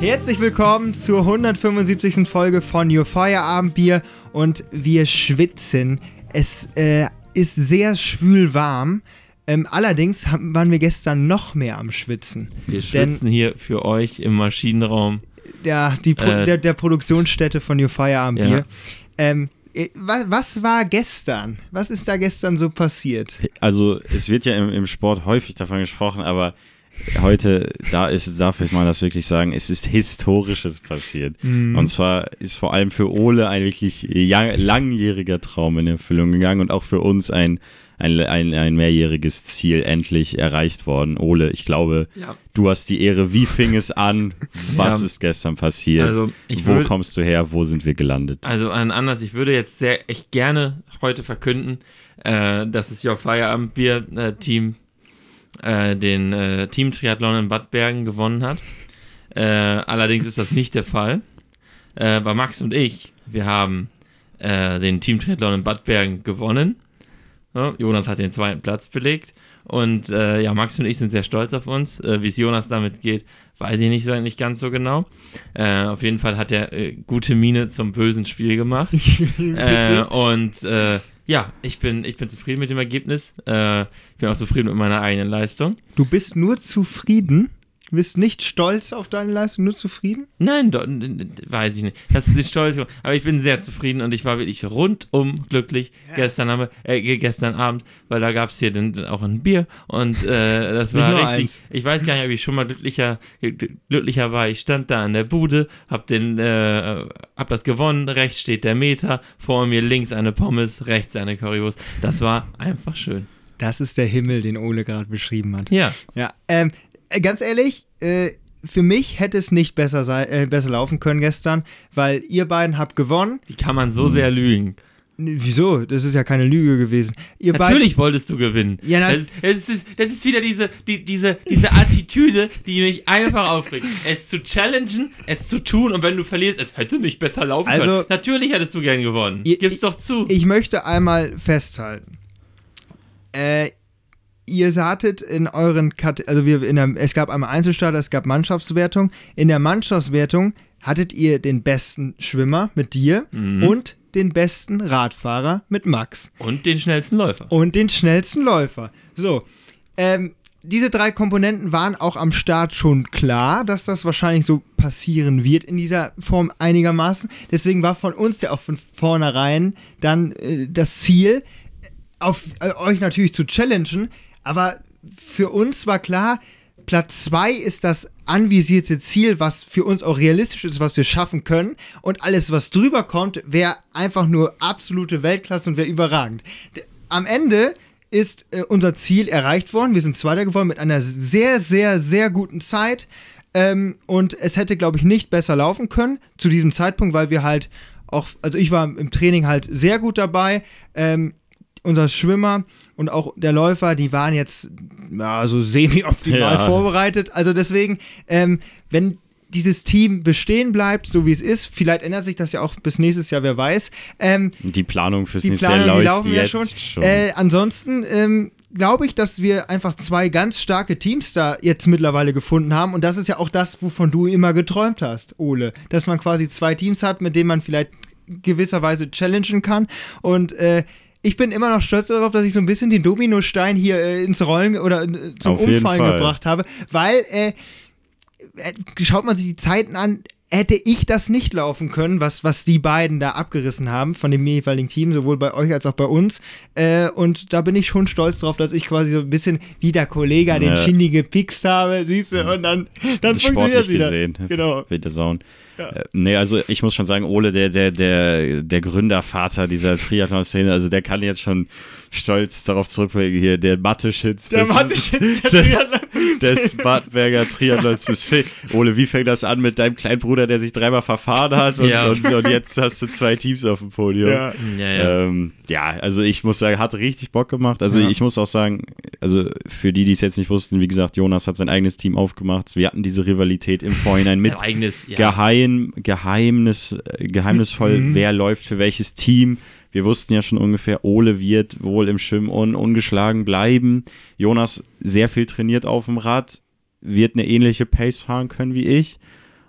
Herzlich willkommen zur 175. Folge von Your Feierabendbier und wir schwitzen. Es äh, ist sehr schwül warm. Ähm, allerdings haben, waren wir gestern noch mehr am Schwitzen. Wir schwitzen hier für euch im Maschinenraum. Der, die Pro Äh, der, der Produktionsstätte von Your Feierabendbier. Ja. Ähm, äh, was, was war gestern? Was ist da gestern so passiert? Also es wird ja im, im Sport häufig davon gesprochen, aber heute, da ist, darf ich mal das wirklich sagen, es ist Historisches passiert. Mhm. Und zwar ist vor allem für Ole ein wirklich ja, langjähriger Traum in Erfüllung gegangen und auch für uns ein, ein, ein, ein mehrjähriges Ziel endlich erreicht worden. Ole, ich glaube, Ja. du hast die Ehre. Wie fing es an? Was Ja. ist gestern passiert? Also, ich Wo kommst du her? Wo sind wir gelandet? Also an anders, ich würde jetzt sehr echt gerne heute verkünden, äh, dass das Your Feierabendbier äh, den äh, Team Triathlon in Bad Bergen gewonnen hat. Äh, allerdings ist das nicht der Fall. Äh, weil Max und ich, wir haben äh, den Team Triathlon in Bad Bergen gewonnen. Ja, Jonas hat den zweiten Platz belegt. Und äh, ja, Max und ich sind sehr stolz auf uns. Äh, Wie es Jonas damit geht, weiß ich nicht, so- nicht ganz so genau. Äh, auf jeden Fall hat er äh, gute Miene zum bösen Spiel gemacht. äh, und ja, ich bin, ich bin zufrieden mit dem Ergebnis. Äh, ich bin auch zufrieden mit meiner eigenen Leistung. Du bist nur zufrieden? Du bist nicht stolz auf deine Leistung, nur zufrieden? Nein, do, weiß ich nicht. Das ist die Stolz. Aber ich bin sehr zufrieden und ich war wirklich rundum glücklich gestern, haben äh, ge- gestern Abend, weil da gab es hier dann auch ein Bier und äh, das Nicht war richtig. eins. Ich weiß gar nicht, ob ich schon mal glücklicher, gl- glücklicher war. Ich stand da an der Bude, hab den, äh, hab das gewonnen. Rechts steht der Meter, vor mir links eine Pommes, rechts eine Currywurst. Das war einfach schön. Das ist der Himmel, den Ole gerade beschrieben hat. Ja, Ja, ähm, äh, ganz ehrlich, äh, für mich hätte es nicht besser, sei, äh, besser laufen können gestern, weil ihr beiden habt gewonnen. wie kann man so sehr lügen? Wieso? Das ist ja keine Lüge gewesen. Ihr Natürlich wolltest du gewinnen. Ja, na- das, ist- das, ist, das ist wieder diese, die, diese, diese Attitüde, die mich einfach aufregt. Es zu challengen, es zu tun und wenn du verlierst, es hätte nicht besser laufen Also- können. Natürlich hättest du gern gewonnen. Ihr- Gib's doch zu. Ich möchte einmal festhalten. Äh, ihr sattet in euren Kat also wir in der, es gab einmal Einzelstarter, es gab Mannschaftswertung. In der Mannschaftswertung hattet ihr den besten Schwimmer mit dir Mhm. und den besten Radfahrer mit Max. Und den schnellsten Läufer. und den schnellsten Läufer. So, ähm, diese drei Komponenten waren auch am Start schon klar, dass das wahrscheinlich so passieren wird in dieser Form einigermaßen. Deswegen war von uns ja auch von vornherein dann äh, das Ziel, auf äh, euch natürlich zu challengen, aber für uns war klar, Platz 2 ist das anvisierte Ziel, was für uns auch realistisch ist, was wir schaffen können. Und alles, was drüber kommt, wäre einfach nur absolute Weltklasse und wäre überragend. Am Ende ist äh, unser Ziel erreicht worden. Wir sind Zweiter geworden mit einer sehr, sehr, sehr guten Zeit. Ähm, und es hätte, glaube ich, nicht besser laufen können zu diesem Zeitpunkt, weil wir halt auch, also ich war im Training halt sehr gut dabei. Ähm, unser Schwimmer und auch der Läufer, die waren jetzt ja, so semi-optimal Ja. vorbereitet. Also deswegen, ähm, wenn dieses Team bestehen bleibt, so wie es ist, vielleicht ändert sich das ja auch bis nächstes Jahr, wer weiß. Ähm, Die Planung fürs die nächste Jahr die läuft laufen ja jetzt schon. schon. Äh, ansonsten ähm, glaube ich, dass wir einfach zwei ganz starke Teams da jetzt mittlerweile gefunden haben. Und das ist ja auch das, wovon du immer geträumt hast, Ole. Dass man quasi zwei Teams hat, mit denen man vielleicht gewisserweise challengen kann. Und äh, ich bin immer noch stolz darauf, dass ich so ein bisschen den Dominostein hier äh, ins Rollen oder äh, zum Auf Umfallen Fall. gebracht habe, weil äh, äh, schaut man sich die Zeiten an, hätte ich das nicht laufen können, was, was die beiden da abgerissen haben von dem jeweiligen Team, sowohl bei euch als auch bei uns. Äh, und da bin ich schon stolz drauf, dass ich quasi so ein bisschen wie der Kollege den Ja. Shindy gepikst habe, siehst du, und dann, dann funktioniert es wieder. gesehen. Genau. With the Zone. Äh, nee, also ich muss schon sagen, Ole, der, der, der, der Gründervater dieser Triathlon-Szene, also der kann jetzt schon stolz darauf zurückblicken, hier der Mathe-Schitz Der des, Mathe-Schitz der des, Triathlon- des Badberger Triathlons. Ole, wie fängt das an mit deinem kleinen Bruder, der sich dreimal verfahren hat und, Ja. und, und jetzt hast du zwei Teams auf dem Podium. Ja. Ja, ja. Ähm, ja, also ich muss sagen, hat richtig Bock gemacht. Also Ja. ich muss auch sagen, also für die, die es jetzt nicht wussten, wie gesagt, Jonas hat sein eigenes Team aufgemacht. Wir hatten diese Rivalität im Vorhinein mit eigenes, ja. Geheim, Geheimnis, äh, geheimnisvoll, Mhm. wer läuft für welches Team. Wir wussten ja schon ungefähr, Ole wird wohl im Schwimmen un ungeschlagen bleiben. Jonas sehr viel trainiert auf dem Rad, wird eine ähnliche Pace fahren können wie ich.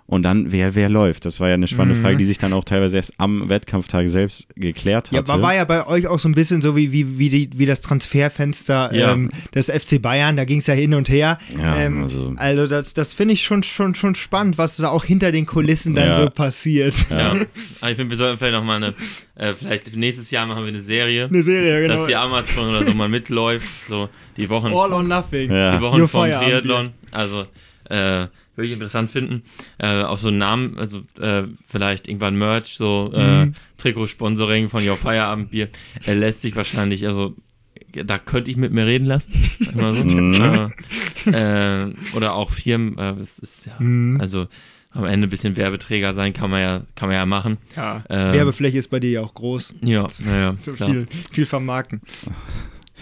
Und dann, wer, wer läuft? Das war ja eine spannende Mhm. Frage, die sich dann auch teilweise erst am Wettkampftag selbst geklärt Ja, hatte. war, ja bei euch auch so ein bisschen so wie, wie, wie, die, wie das Transferfenster Ja. ähm, des FC Bayern, da ging es ja hin und her. Ja, ähm, also- also das, das finde ich schon, schon, schon spannend, was da auch hinter den Kulissen dann Ja. so passiert. Ja. Aber ich finde, wir sollten vielleicht noch mal eine, äh, vielleicht nächstes Jahr machen wir eine Serie, Eine Serie, genau. dass die Amazon oder so mal mitläuft, so die Wochen, All or nothing. Ja. die Wochen Your vom Triathlon. Also, äh, würde ich interessant finden. Äh, auf so einen Namen, also äh, vielleicht irgendwann Merch, so äh, Mhm. Trikotsponsoring von Your Feierabendbier, äh, lässt sich wahrscheinlich, also da könnte ich mit mir reden lassen. so. Mhm. äh, äh, oder auch Firmen, äh, das ist ja, Mhm. also am Ende ein bisschen Werbeträger sein kann man ja, kann man ja machen. Ja. Ähm, Werbefläche ist bei dir ja auch groß. Ja, naja, So viel, viel vermarkten.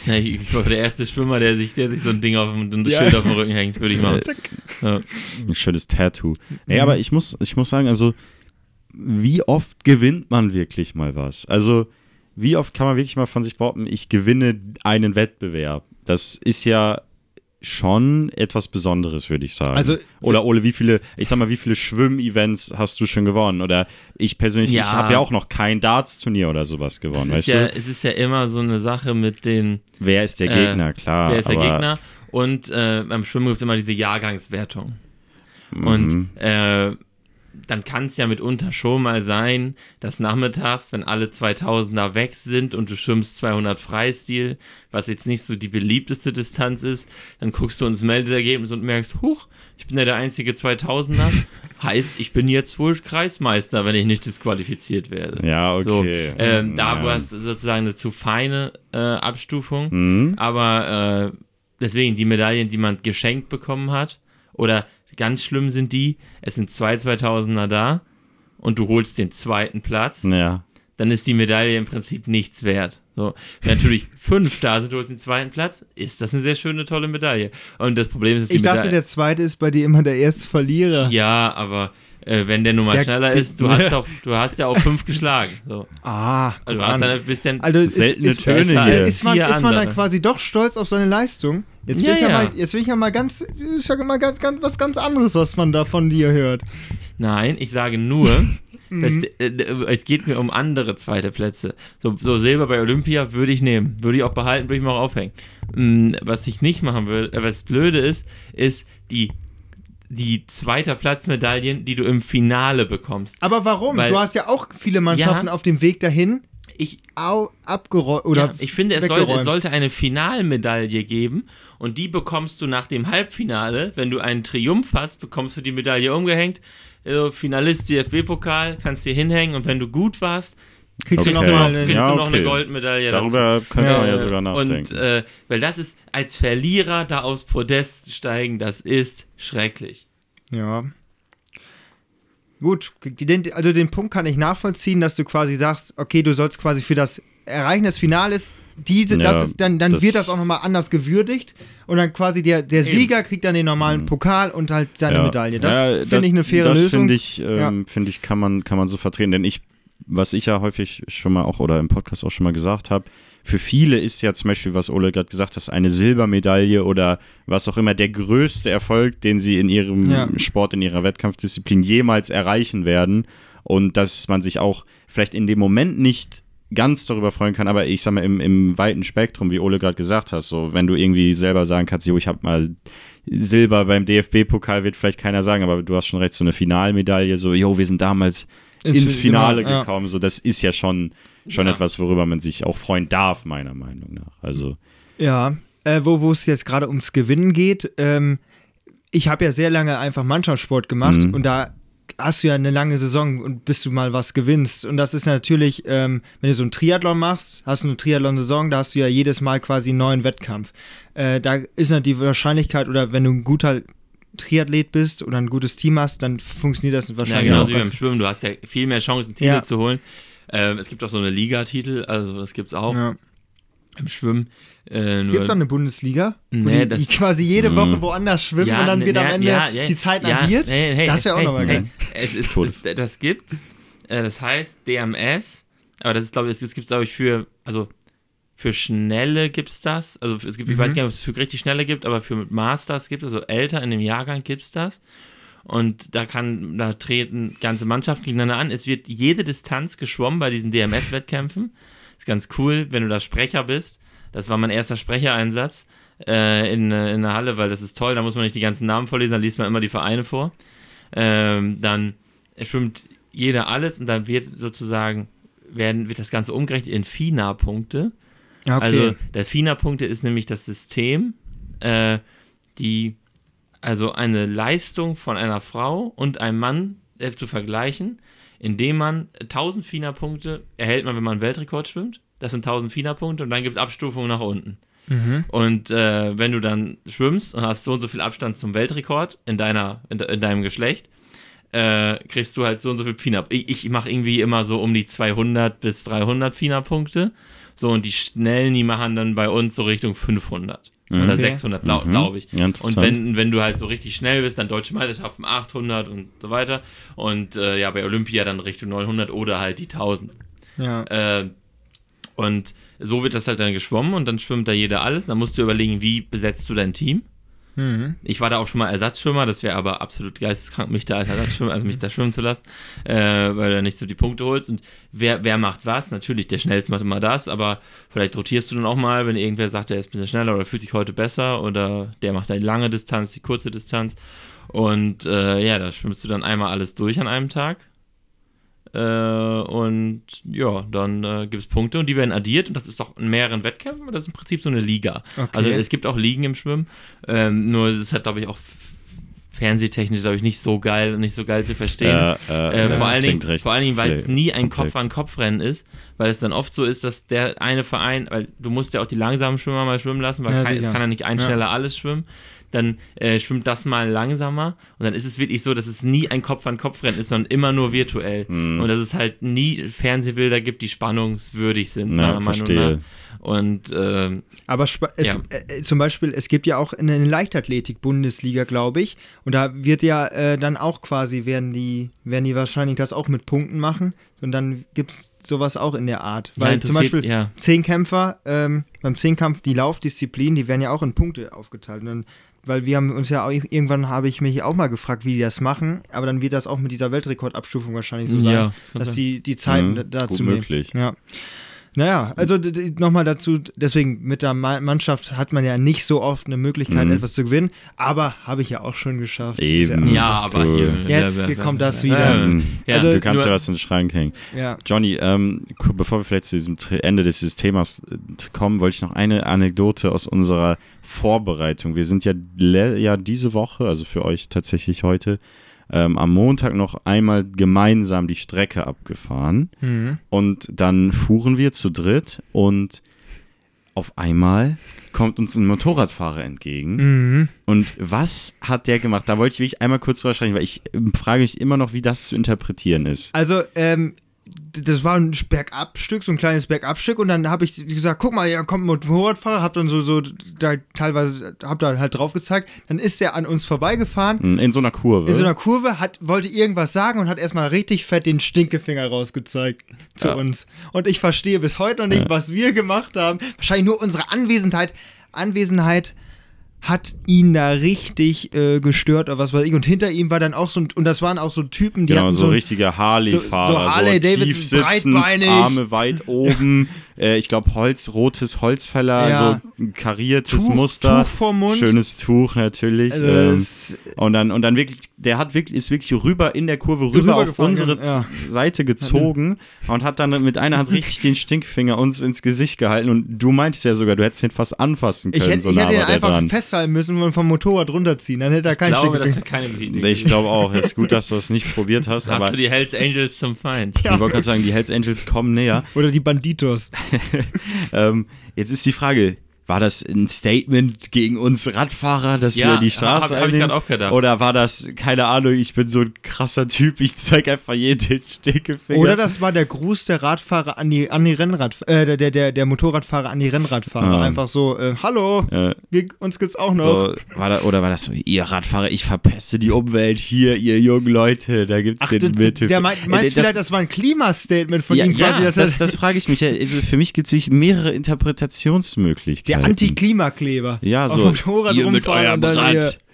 Ja, ich, ich war der erste Schwimmer, der sich, der sich so ein Ding auf dem ein Ja. Schild auf dem Rücken hängt, würde ich machen. Zack. Ja. Ein schönes Tattoo. Nee, Mhm. aber ich muss, ich muss sagen, also, wie oft gewinnt man wirklich mal was? Also, wie oft kann man wirklich mal von sich behaupten, ich gewinne einen Wettbewerb? Das ist ja schon etwas Besonderes, würde ich sagen. Also- Oder Ole, wie viele, ich sag mal, wie viele Schwimm-Events hast du schon gewonnen? Oder ich persönlich, Ja. ich habe ja auch noch kein Darts-Turnier oder sowas Es gewonnen, ist, weißt ja, du? es ist ja immer so eine Sache mit den, Wer ist der äh, Gegner, klar. wer ist der Gegner und äh, beim Schwimmen gibt es immer diese Jahrgangswertung. Mhm. Und äh, dann kann es ja mitunter schon mal sein, dass nachmittags, wenn alle 2000er weg sind und du schwimmst 200 Freistil, was jetzt nicht so die beliebteste Distanz ist, dann guckst du ins Meldeergebnis und merkst, huch, ich bin ja der einzige 2000er. heißt, ich bin jetzt wohl Kreismeister, wenn ich nicht disqualifiziert werde. Ja, okay. So, ähm, da Ja. war es sozusagen eine zu feine äh, Abstufung. Mhm. Aber äh, deswegen die Medaillen, die man geschenkt bekommen hat, oder ganz schlimm sind die, es sind zwei 2000er da und du holst den zweiten Platz, Ja. dann ist die Medaille im Prinzip nichts wert. So, wenn natürlich fünf da sind, du holst den zweiten Platz, ist das eine sehr schöne, tolle Medaille. Und das Problem ist, dass die Ich dachte, Medaille. der zweite ist bei dir immer der erste Verlierer. ja, aber äh, wenn der nun mal Der- schneller der- ist, du hast, auch, du hast ja auch fünf geschlagen. So. Ah, Also du hast an. dann ein bisschen. Also ist, Seltene ist, Töne besser hier. ist, man, ist man dann quasi doch stolz auf seine Leistung? Jetzt will, Ja, ich, ja ja. Mal, jetzt will ich ja mal ganz, ist ja mal ganz, ganz, was ganz anderes, was man da von dir hört. Nein, ich sage nur, dass, Mhm. äh, äh, es geht mir um andere zweite Plätze. So, so Silber bei Olympia würde ich nehmen, würde ich auch behalten, würde ich mir auch aufhängen. Mm, Was ich nicht machen würde, äh, was blöde ist, ist die, die zweiter Platzmedaillen, die du im Finale bekommst. Aber warum? Weil- du hast ja auch viele Mannschaften Ja. auf dem Weg dahin Ich, au, abgeräumt oder ja, ich finde, es sollte, es sollte eine Finalmedaille geben und die bekommst du nach dem Halbfinale. Wenn du einen Triumph hast, bekommst du die Medaille umgehängt. Also Finalist DFB-Pokal, kannst dir hinhängen und wenn du gut warst, kriegst du Okay. du mal noch, eine, kriegst Ja, du noch eine okay. Goldmedaille dazu. Darüber könnte Ja, man ja ja. sogar nachdenken. Und äh, weil das ist, als Verlierer da aufs Podest steigen, das ist schrecklich. Ja. Gut, den, also den Punkt kann ich nachvollziehen, dass du quasi sagst, okay, du sollst quasi für das Erreichen des Finales diese, Ja, das ist, dann, dann das- wird das auch nochmal anders gewürdigt und dann quasi der, der Sieger kriegt dann den normalen Pokal und halt seine Ja. Medaille. Das Ja, finde ich eine faire das Lösung. finde ich, ähm, finde ich, kann man, kann man so vertreten. Denn ich, was ich ja häufig schon mal auch oder im Podcast auch schon mal gesagt habe, für viele ist ja zum Beispiel, was Ole gerade gesagt hat, eine Silbermedaille oder was auch immer der größte Erfolg, den sie in ihrem Ja. Sport, in ihrer Wettkampfdisziplin jemals erreichen werden. Und dass man sich auch vielleicht in dem Moment nicht ganz darüber freuen kann, aber ich sag mal, im, im weiten Spektrum, wie Ole gerade gesagt hat, so wenn du irgendwie selber sagen kannst, jo, ich habe mal Silber beim DFB-Pokal, wird vielleicht keiner sagen, aber du hast schon recht, so eine Finalmedaille, so, jo, wir sind damals Ins- ins Finale genau, ja. gekommen, so, das ist ja schon, schon Ja. etwas, worüber man sich auch freuen darf, meiner Meinung nach. Also, Ja, äh, wo, wo es jetzt gerade ums Gewinnen geht. Ähm, ich habe ja sehr lange einfach Mannschaftssport gemacht Mhm. und da hast du ja eine lange Saison und bis du mal was gewinnst. Und das ist natürlich, ähm, wenn du so einen Triathlon machst, hast du eine Triathlon-Saison, da hast du ja jedes Mal quasi einen neuen Wettkampf. Äh, da ist halt die Wahrscheinlichkeit, oder wenn du ein guter Triathlet bist oder ein gutes Team hast, dann funktioniert das Ja, wahrscheinlich genauso auch wie beim Schwimmen. Du hast ja viel mehr Chancen, Titel Ja. zu holen. Ähm, es gibt auch so eine Ligatitel, also das gibt es auch ja. im Schwimmen. Äh, Gibt es da eine Bundesliga? Nee, die, das- die quasi jede Woche woanders schwimmen Ja, und dann ne, wird am ja, Ende ja, ja, die Zeit addiert? hey, hey, das wäre auch hey, nochmal hey, geil. Es ist, es, das gibt's. Äh, das heißt DMS, aber das ist, glaube ich, das gibt's, glaube ich, für, also für Schnelle gibt's das. Also es gibt, ich Mhm. weiß gar nicht, ob es für richtig Schnelle gibt, aber für Masters gibt es, also älter in dem Jahrgang gibt's das. Und da kann, da treten ganze Mannschaften gegeneinander an. Es wird jede Distanz geschwommen bei diesen DMS-Wettkämpfen. Ist ganz cool, wenn du da Sprecher bist. Das war mein erster Sprechereinsatz äh, in, äh, in der Halle, weil das ist toll. Da muss man nicht die ganzen Namen vorlesen, dann liest man immer die Vereine vor. Ähm, dann schwimmt jeder alles und dann wird sozusagen werden, wird das Ganze umgerechnet in FINA-Punkte. Ja, okay. Also das FINA-Punkte ist nämlich das System, äh, die also eine Leistung von einer Frau und einem Mann äh, zu vergleichen, indem man 1000 FINA-Punkte erhält man, wenn man einen Weltrekord schwimmt. Das sind 1000 FINA-Punkte und dann gibt es Abstufungen nach unten. mhm. Und äh, wenn du dann schwimmst und hast so und so viel Abstand zum Weltrekord in, deiner, in, in deinem Geschlecht, äh, kriegst du halt so und so viel FINA. Ich, ich mache irgendwie immer so um die 200 bis 300 FINA-Punkte. So, und die Schnellen, die machen dann bei uns so Richtung 500. Oder Okay. 600, glaube Mhm. glaub ich. Ja, Und wenn, wenn du halt so richtig schnell bist, dann deutsche Meisterschaften 800 und so weiter. Und äh, ja, bei Olympia dann Richtung 900 oder halt die 1000. Ja. Äh, und so wird das halt dann geschwommen und dann schwimmt da jeder alles. Dann musst du überlegen, wie besetzt du dein Team. Mhm. Ich war da auch schon mal Ersatzschwimmer, das wäre aber absolut geisteskrank, mich da als Ersatzschwimmer, also mich da schwimmen zu lassen, äh, weil du nicht so die Punkte holst. Und wer, wer macht was? Natürlich, der Schnellste macht immer das, aber vielleicht rotierst du dann auch mal, wenn irgendwer sagt, der ist ein bisschen schneller oder fühlt sich heute besser oder der macht die lange Distanz, die kurze Distanz. Und äh, ja, da schwimmst du dann einmal alles durch an einem Tag. Äh, und ja, dann äh, gibt es Punkte und die werden addiert und das ist doch in mehreren Wettkämpfen, aber das ist im Prinzip so eine Liga. Okay. Also es gibt auch Ligen im Schwimmen, ähm, nur es ist halt, glaube ich, auch fernsehtechnisch, glaube ich, nicht so geil und nicht so geil zu verstehen. Ja, Äh, vor, allen Dingen, recht vor allen Dingen, weil es nie ein. Kopf-an-Kopf-Rennen ist, weil es dann oft so ist, dass der eine Verein, weil du musst ja auch die langsamen Schwimmer mal schwimmen lassen, weil Ja, kein, es kann ja nicht ein Ja. schneller alles schwimmen. Dann äh, schwimmt das mal langsamer und dann ist es wirklich so, dass es nie ein Kopf-an-Kopf-Rennen ist, sondern immer nur virtuell. Hm. Und dass es halt nie Fernsehbilder gibt, die spannungswürdig sind, Ja, meiner Meinung verstehe. nach. Und ähm, Aber es, Ja. äh, äh, zum Beispiel, es gibt ja auch eine Leichtathletik-Bundesliga, glaube ich. Und da wird ja äh, dann auch quasi, werden die, werden die wahrscheinlich das auch mit Punkten machen. Und dann gibt es sowas auch in der Art. Ja, Weil zum interessiert- Beispiel ja. Zehnkämpfer, ähm, beim Zehnkampf, die Laufdisziplin, die werden ja auch in Punkte aufgeteilt. Und dann, weil wir haben uns ja auch, irgendwann habe ich mich auch mal gefragt, wie die das machen. Aber dann wird das auch mit dieser Weltrekordabstufung wahrscheinlich so sein, Ja, dass sein. die die Zeiten Mhm, da- dazu gut nehmen. möglich. Ja. Naja, also nochmal dazu, deswegen mit der Ma- Mannschaft hat man ja nicht so oft eine Möglichkeit, Mhm. etwas zu gewinnen, aber habe ich ja auch schon geschafft. Eben. Ist ja, aber hier. Jetzt ja, hier ja, kommt ja, das ja. wieder. Ähm, Ja, Also- du kannst nur- ja was in den Schrank hängen. Ja. Johnny, ähm, bevor wir vielleicht zu diesem Ende dieses Themas äh, kommen, wollte ich noch eine Anekdote aus unserer Vorbereitung. Wir sind ja, ja diese Woche, also für euch tatsächlich heute, ähm, am Montag noch einmal gemeinsam die Strecke abgefahren. Mhm. Und dann fuhren wir zu dritt und auf einmal kommt uns ein Motorradfahrer entgegen. Mhm. Und was hat der gemacht? Da wollte ich wirklich einmal kurz drüber sprechen, weil ich ähm, frage mich immer noch, wie das zu interpretieren ist. Also, ähm, das war ein Bergabstück, so ein kleines Bergabstück und dann habe ich gesagt, guck mal, hier kommt ein Motorradfahrer, hab dann so, so da teilweise, hab da halt drauf gezeigt, dann ist der an uns vorbeigefahren, In so einer Kurve. in so einer Kurve, hat, wollte irgendwas sagen und hat erstmal richtig fett den Stinkefinger rausgezeigt zu Ja. uns. Und ich verstehe bis heute noch nicht, was wir gemacht haben. Wahrscheinlich nur unsere Anwesenheit. Anwesenheit hat ihn da richtig äh, gestört oder was weiß ich. Und hinter ihm war dann auch so ein, und das waren auch so Typen, die genau, hatten so, so, richtige Harley-Fahrer. so- so Harley Davidson, tief sitzen, breitbeinig. Arme weit oben. äh, ich glaube, Holz, rotes Holzfäller, Ja. so ein kariertes Tuch, Muster. Tuch vorm Mund. Schönes Tuch natürlich. Also, ähm, und dann, und dann wirklich, der hat wirklich, ist wirklich rüber in der Kurve rüber auf Rübergefahren, unsere ja. Seite gezogen und hat dann mit einer Hand richtig den Stinkfinger uns ins Gesicht gehalten. Und du meintest ja sogar, du hättest den fast anfassen können. ich hätte, so ich hätte ihn einfach dran. festhalten müssen und vom Motorrad runterziehen. Dann hätte er Ich keinen glaube, das Stinkefinger. wäre keine Idee. Ich glaube auch, es ist gut, dass du es nicht probiert hast, Hast aber du die Hells Angels zum Feind? ich wollte gerade sagen, die Hells Angels kommen näher. Oder die Banditos. Ähm, jetzt ist die Frage, war das ein Statement gegen uns Radfahrer, dass Ja, wir die Straße hab- hab auch gedacht. Oder war das, keine Ahnung, ich bin so ein krasser Typ, ich zeig einfach jeden den Stinkefinger. Oder das war der Gruß der Radfahrer an die, an die Rennrad, äh, der, der, der, Motorradfahrer an die Rennradfahrer. Ah. Einfach so, äh, hallo, Äh, wir, uns gibt's auch noch. so, war da, oder war das so, ihr Radfahrer, ich verpeste die Umwelt, hier, ihr jungen Leute, da gibt's Ach, den Mittel. der meint, Äh, meinst das- vielleicht, das war ein Klimastatement von ja, ihm quasi, ja, dass er das, das frage ich mich. ja. Also für mich gibt es wirklich mehrere der Interpretationsmöglichkeiten. Anti-Klimakleber. Ja, Auf so, dem Motorrad ihr mit eurem Rad.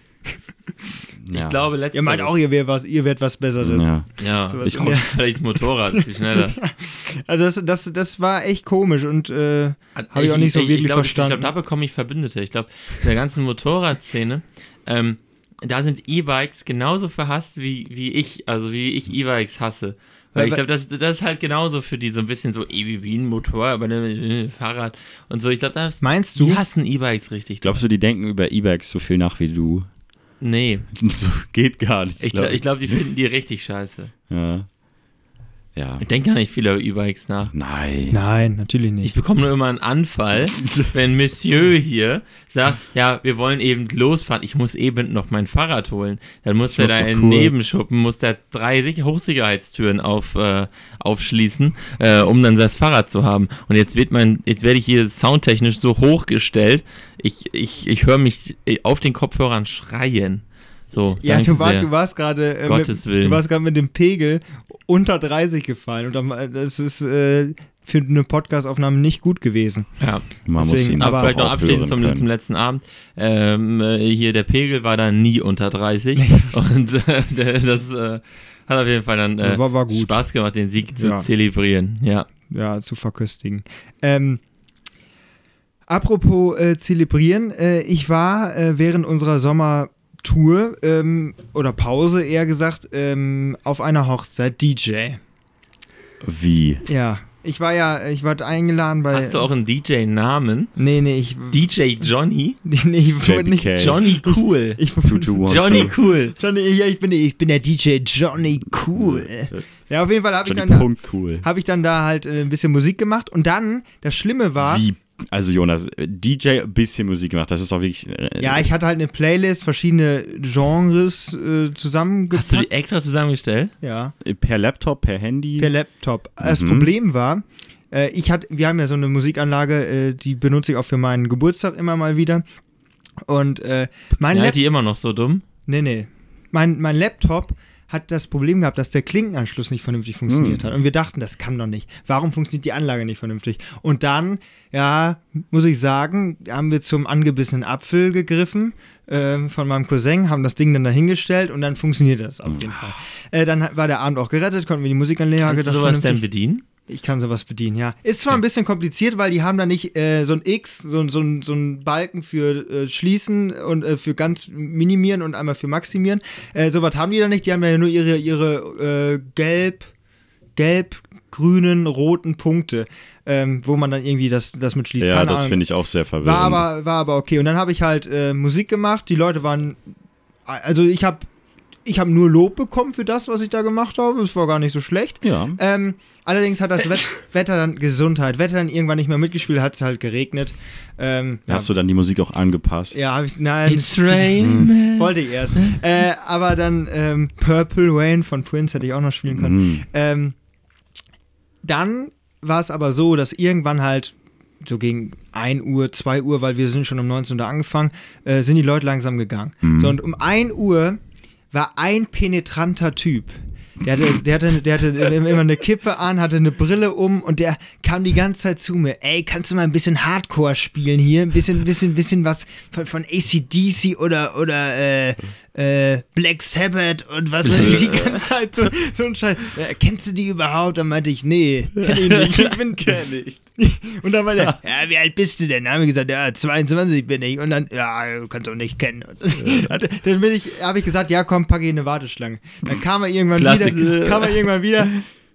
Ich Ja. glaube, letztes Ihr meint auch, ihr wärt was, ihr wärt was Besseres. Ja. Ja, sowas ich hoffe, vielleicht Motorrad, viel schneller. Also das, das, das war echt komisch und äh, Hab ich auch nicht so wirklich ich glaube, verstanden. Ich glaube, da bekomme ich Verbündete. Ich glaube, in der ganzen Motorradszene, ähm, da sind E-Bikes genauso verhasst wie, wie ich, also wie ich E-Bikes hasse. Weil ich Aber- glaube, das, das ist halt genauso für die so ein bisschen so eh, wie ein Motor, aber ne, äh, Fahrrad und so. Ich glaube, das Meinst du? Die hassen E-Bikes richtig. Glaubst du, die denken über E-Bikes so viel nach wie du? Nee, So geht gar nicht. ich glaube, ich glaub, die finden die richtig scheiße. Ja. Ja. Ich denke gar nicht viel über E-Bikes nach. Nein. nein, natürlich Ich nicht. bekomme nur immer einen Anfall, wenn Monsieur hier sagt, ja, wir wollen eben losfahren, ich muss eben noch mein Fahrrad holen. Dann muss Ich er da so in kurz. Nebenschuppen, muss der drei Sich- Hochsicherheitstüren auf, äh, aufschließen, äh, um dann das Fahrrad zu haben. Und jetzt wird mein, jetzt werde ich hier soundtechnisch so hochgestellt, ich, ich, ich höre mich auf den Kopfhörern schreien. So, Ja, danke du, war, sehr. du warst gerade äh, mit, Willen. du warst gerade mit dem Pegel unter 30 gefallen und dann, das ist äh, für eine Podcastaufnahme nicht gut gewesen. ja. Man muss Deswegen, ihn Aber Aber vielleicht noch auch abschließend zum, können. zum letzten Abend. Ähm, äh, hier, der Pegel war da nie unter 30. und äh, das äh, hat auf jeden Fall dann äh, War- war gut. Spaß gemacht, den Sieg zu Ja. zelebrieren. Ja. ja, zu verköstigen. Ähm, apropos äh, zelebrieren, äh, ich war äh, während unserer Sommertour ähm, oder Pause eher gesagt ähm, auf einer Hochzeit DJ. Wie? Ja, ich war ja, ich war eingeladen bei. Hast du auch einen DJ-Namen? Nee, nee, ich. DJ Johnny? Nee, ich wurde nicht. Johnny Cool. Ich, 2212. Johnny Cool. Johnny, ja, ich bin, ich bin der DJ Johnny Cool. Ja, auf jeden Fall habe ich, dann da- Punkt cool. hab ich dann da halt äh, ein bisschen Musik gemacht und dann, das Schlimme war, Wie? Also Jonas, DJ ein bisschen Musik gemacht, das ist auch wirklich. Äh, ja, ich hatte halt eine Playlist, verschiedene Genres äh, zusammengepackt. Hast du die extra zusammengestellt? ja, per Laptop, per Handy. per Laptop. Das Mhm. Problem war, äh, ich hatte, wir haben ja so eine Musikanlage, äh, die benutze ich auch für meinen Geburtstag immer mal wieder. Und äh, mein Ja, Laptop, die immer noch so dumm? nee, nee, mein, mein Laptop hat das Problem gehabt, dass der Klinkenanschluss nicht vernünftig funktioniert Hm. hat. Und wir dachten, das kann doch nicht. Warum funktioniert die Anlage nicht vernünftig? Und dann, ja, muss ich sagen, haben wir zum angebissenen Apfel gegriffen ähm, von meinem Cousin, haben das Ding dann dahingestellt und dann funktioniert das auf jeden Fall. Äh, dann war der Abend auch gerettet, konnten wir die Musikanlage Kannst du sowas denn bedienen? Ich kann sowas bedienen, ja. Ist zwar ein bisschen kompliziert, weil die haben da nicht äh, so ein X, so, so, ein- so ein Balken für äh, Schließen und äh, für ganz Minimieren und einmal für Maximieren. Äh, sowas haben die da nicht. Die haben ja nur ihre, ihre äh, gelb, gelb, grünen, roten Punkte, ähm, wo man dann irgendwie das, das mit schließt. ja, Keine das finde ich auch sehr verwirrend. War aber, war aber okay. Und dann habe ich halt äh, Musik gemacht. Die Leute waren. Also ich habe ich hab nur Lob bekommen für das, was ich da gemacht habe. Es war gar nicht so schlecht. ja. Ähm, allerdings hat das Wet Wetter dann Gesundheit, Wetter dann irgendwann nicht mehr mitgespielt, hat es halt geregnet. Ähm, ja, Hast du dann die Musik auch angepasst? ja, hab ich, nein, It's raining, man. wollte ich erst. äh, aber dann ähm, Purple Rain von Prince hätte ich auch noch spielen können. Mhm. Ähm, dann war es aber so, dass irgendwann halt so gegen 1 Uhr, 2 Uhr, weil wir sind schon um 19 Uhr angefangen, äh, sind die Leute langsam gegangen. Mhm. So, und um 1 Uhr war ein penetranter Typ. Der hatte, der, hatte, der hatte immer eine Kippe an, hatte eine Brille um und der kam die ganze Zeit zu mir. Ey, kannst du mal ein bisschen Hardcore spielen hier? Ein bisschen, bisschen, bisschen was von, von ACDC oder, oder äh, äh, Black Sabbath und was weiß ich die ganze Zeit so, so ein Scheiß. Ja, kennst du die überhaupt? Dann meinte ich, nee, kenn ich nicht. Ich bin, kenn ich. Und dann meinte er, ja, wie alt bist du denn? Dann haben wir gesagt, ja, 22 bin ich. Und dann, ja, du kannst auch nicht kennen. Und dann bin ich, habe ich gesagt, ja, komm, pack ich in eine Warteschlange. Dann kam er irgendwann Klassik. wieder, kam er irgendwann wieder.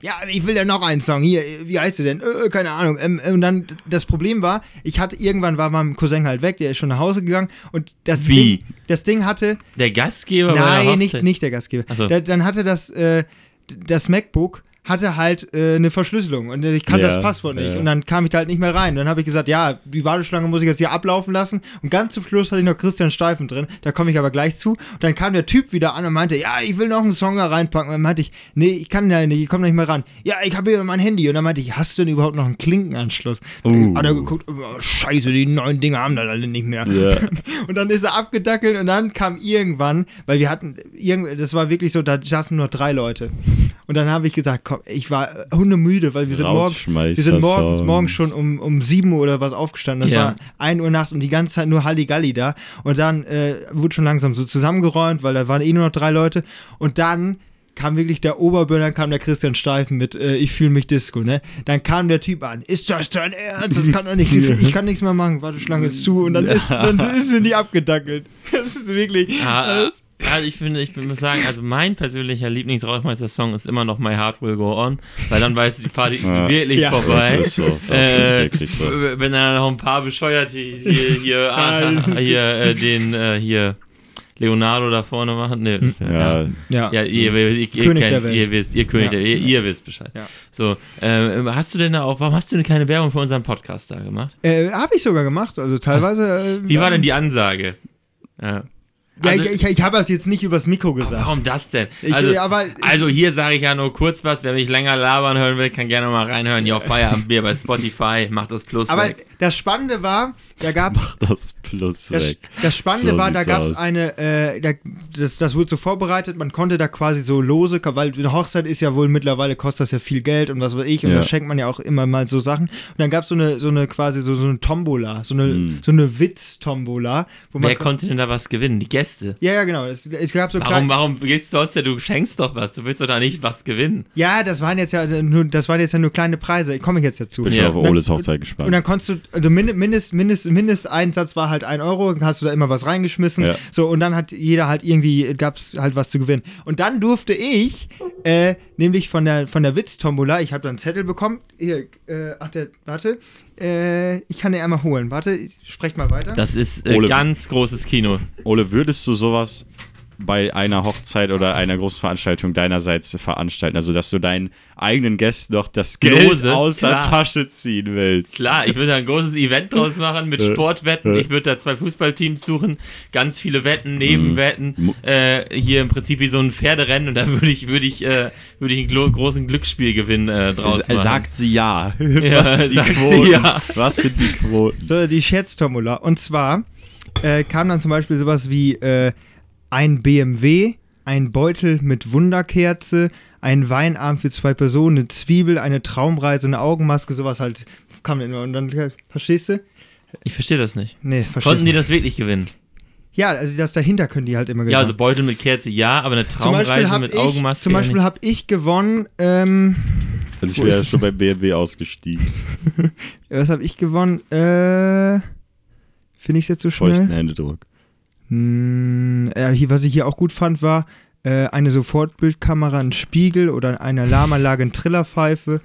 Ja, ich will ja noch einen Song. Hier, wie heißt du denn? Äh, keine Ahnung. Ähm, und dann, das Problem war, ich hatte, irgendwann war mein Cousin halt weg, der ist schon nach Hause gegangen und das Wie? Ding, das Ding hatte, Der Gastgeber bei der Nein, nicht, nicht der Gastgeber. So. Da, dann hatte das, äh, das MacBook hatte halt äh, eine Verschlüsselung und ich kannte Ja, das Passwort nicht. ja. Und dann kam ich da halt nicht mehr rein. Dann habe ich gesagt, ja, die Warteschlange muss ich jetzt hier ablaufen lassen. Und ganz zum Schluss hatte ich noch Christian Steifen drin. Da komme ich aber gleich zu. Und dann kam der Typ wieder an und meinte, ja, ich will noch einen Song da reinpacken. Und dann meinte ich, nee, ich kann da nicht, ich komme nicht mehr ran. Ja, ich habe hier mein Handy. Und dann meinte ich, hast du denn überhaupt noch einen Klinkenanschluss? Uh. Hat er geguckt, oh, scheiße, die neuen Dinger haben da alle nicht mehr. Ja. Und dann ist er abgedackelt und dann kam irgendwann, weil wir hatten, das war wirklich so, da saßen nur drei Leute. Und dann habe ich gesagt, komm, ich war äh, hundemüde, weil wir sind morgens, wir sind morgens, morgens schon um, um 7 Uhr oder was aufgestanden. Das Ja. war 1 Uhr Nacht und die ganze Zeit nur Halligalli da. Und dann äh, wurde schon langsam so zusammengeräumt, weil da waren eh nur noch drei Leute. Und dann kam wirklich der Oberbürger, kam der Christian Steifen mit äh, Ich fühle mich Disco, ne? Dann kam der Typ an, ist das dein Ernst? Das kann doch nicht, ich, ich kann nichts mehr machen, warte, Schlange ist zu und dann ist, dann sind die abgedackelt. Das ist wirklich... Ah, also ich finde, ich muss sagen, also mein persönlicher Lieblingsrauschmeister-Song ist immer noch My Heart Will Go On, weil dann weißt du, die Party ist Ja. wirklich Ja. vorbei. Das ist so, das ist Äh, wirklich so. Wenn dann noch ein paar Bescheuerte hier, hier, ah, Ja. hier äh, den, äh, hier, Leonardo da vorne machen. Nee, Ja, Ja, Ja, ihr, ihr, ihr, König der kennt, Welt. ihr wisst, ihr König Ja. der ihr, ihr wisst Bescheid. Ja. So, ähm, hast du denn da auch, warum hast du denn keine Werbung für unseren Podcast da gemacht? Äh, habe ich sogar gemacht, also teilweise. Äh, Wie war denn die Ansage? Ja. Ja, Also- ich, ich, ich habe das jetzt nicht übers Mikro gesagt. Warum das denn? Ich- Also, aber- also hier sage ich ja nur kurz was. Wer mich länger labern hören will, kann gerne mal reinhören. Ja, Feierabendbier bei Spotify. Macht das Plus Aber weg. das Spannende war, da gab es. das Plus Das, weg. das Spannende So war, da gab es eine, äh, da, das, das wurde so vorbereitet, man konnte da quasi so lose, weil eine Hochzeit ist ja wohl mittlerweile, kostet das ja viel Geld und was weiß ich, und Ja. da schenkt man ja auch immer mal so Sachen. Und dann gab es so eine, so eine quasi so, so eine Tombola, so eine, Mhm. so eine Witz-Tombola, wo man. Wer konnte denn da was gewinnen? Die Gäste. ja, ja, genau. Es, es gab so Warum, warum gehst du sonst ja? Du schenkst doch was. Du willst doch da nicht was gewinnen. Ja, das waren jetzt ja nur, das waren jetzt ja nur kleine Preise. Komme ich jetzt dazu. Bin Ja. auf Oles Hochzeit Und gespannt. dann konntest du, also Mindest, Mindest, Mindest, Mindesteinsatz war halt 1 Euro, dann hast du da immer was reingeschmissen. Ja. So, und dann hat jeder halt irgendwie, gab es halt was zu gewinnen. Und dann durfte ich, äh, nämlich von der, von der Witz-Tombola, ich habe da einen Zettel bekommen. Hier, äh, ach, der, warte, äh, ich kann den einmal holen. Warte, sprecht mal weiter. Das ist äh, Ole- ganz großes Kino. Ole, würdest du sowas bei einer Hochzeit oder einer Großveranstaltung deinerseits veranstalten? Also, dass du deinen eigenen Gästen noch das Geld aus der klar. Tasche ziehen willst? Klar, ich würde da ein großes Event draus machen mit Äh, Sportwetten. äh. Ich würde da zwei Fußballteams suchen, ganz viele Wetten, Nebenwetten. Mu- Äh, hier im Prinzip wie so ein Pferderennen und da würde ich, würde ich, äh, würde ich einen großen Glücksspielgewinn äh, draus S- machen. Sagt sie ja. Ja, Was sind die sagt sie Quoten? ja. Was sind die Quoten? So, die Scherztombola. Und zwar äh, kam dann zum Beispiel sowas wie äh, ein BMW, ein Beutel mit Wunderkerze, ein Weinarm für zwei Personen, eine Zwiebel, eine Traumreise, eine Augenmaske, sowas halt kam dann immer. Und dann, verstehst du? Ich verstehe das nicht. Nee, verstehst Konnten die du. das wirklich gewinnen? Ja, also das dahinter können die halt immer Ja, gewinnen. also Beutel mit Kerze, ja, aber eine Traumreise mit ich, Augenmaske. zum ja Beispiel nicht. habe ich gewonnen, ähm, Also, ich bin ja schon beim BMW ausgestiegen. was habe ich gewonnen? Äh, finde ich es jetzt so schnell? Feuchten Händedruck. Hm, ja, hier, was ich hier auch gut fand, war äh, eine Sofortbildkamera, ein Spiegel oder eine Alarmanlage, eine Trillerpfeife,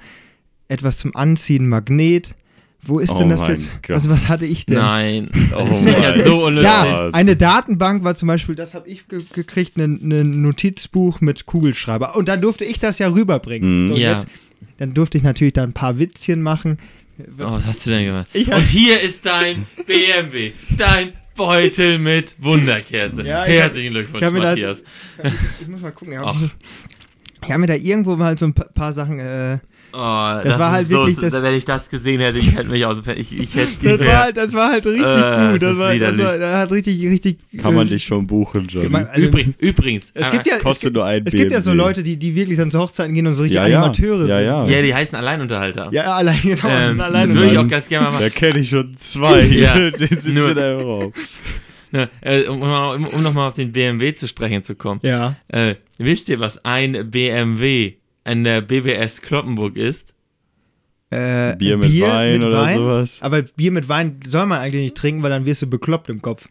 etwas zum Anziehen, ein Magnet. Wo ist Oh denn das jetzt? Gott. Also, was hatte ich denn? Nein. Oh Das ist ja mein so unnötig. Ja, eine Datenbank war zum Beispiel, das habe ich ge gekriegt, ein ne Notizbuch mit Kugelschreiber. Und dann durfte ich das ja rüberbringen. Mhm. So, Ja. jetzt, dann durfte ich natürlich da ein paar Witzchen machen. Oh, was hast du denn gemacht? Und hier ist dein BMW, dein Beutel mit Wunderkerze. Ja, ich hab- Herzlichen Glückwunsch, mir da- Matthias. Ich, ich muss mal gucken. Ich habe hab mir da irgendwo mal so ein pa- paar Sachen. Äh, Oh, das, war ist halt so, wirklich das- wenn ich das gesehen hätte, ich hätte mich aus dem ich, ich hätte das, war halt, das war halt richtig Äh, gut. das Das, war, das, war, das hat richtig, richtig. Kann man äh, dich schon buchen, Johnny. also, Übrig, übrigens, Es äh, gibt ja, es Kostet gibt, nur ein es gibt ja so BMW. Leute, die, die wirklich dann zu Hochzeiten gehen und so richtig Ja, ja. Animateure Ja, sind. ja. ja, die heißen Alleinunterhalter. Ja, allein genau, ähm, sind das würde ich da. auch ganz gerne mal machen. Da kenne ich schon zwei. Ja. Den sitzen Nur- in einem Raum. Äh, um, um, um nochmal auf den BMW zu sprechen zu kommen. Ja. Äh, wisst ihr, was ein BMW an der BBS Kloppenburg ist? Äh, Bier mit Wein oder sowas. Aber Bier mit Wein soll man eigentlich nicht trinken, weil dann wirst du bekloppt im Kopf.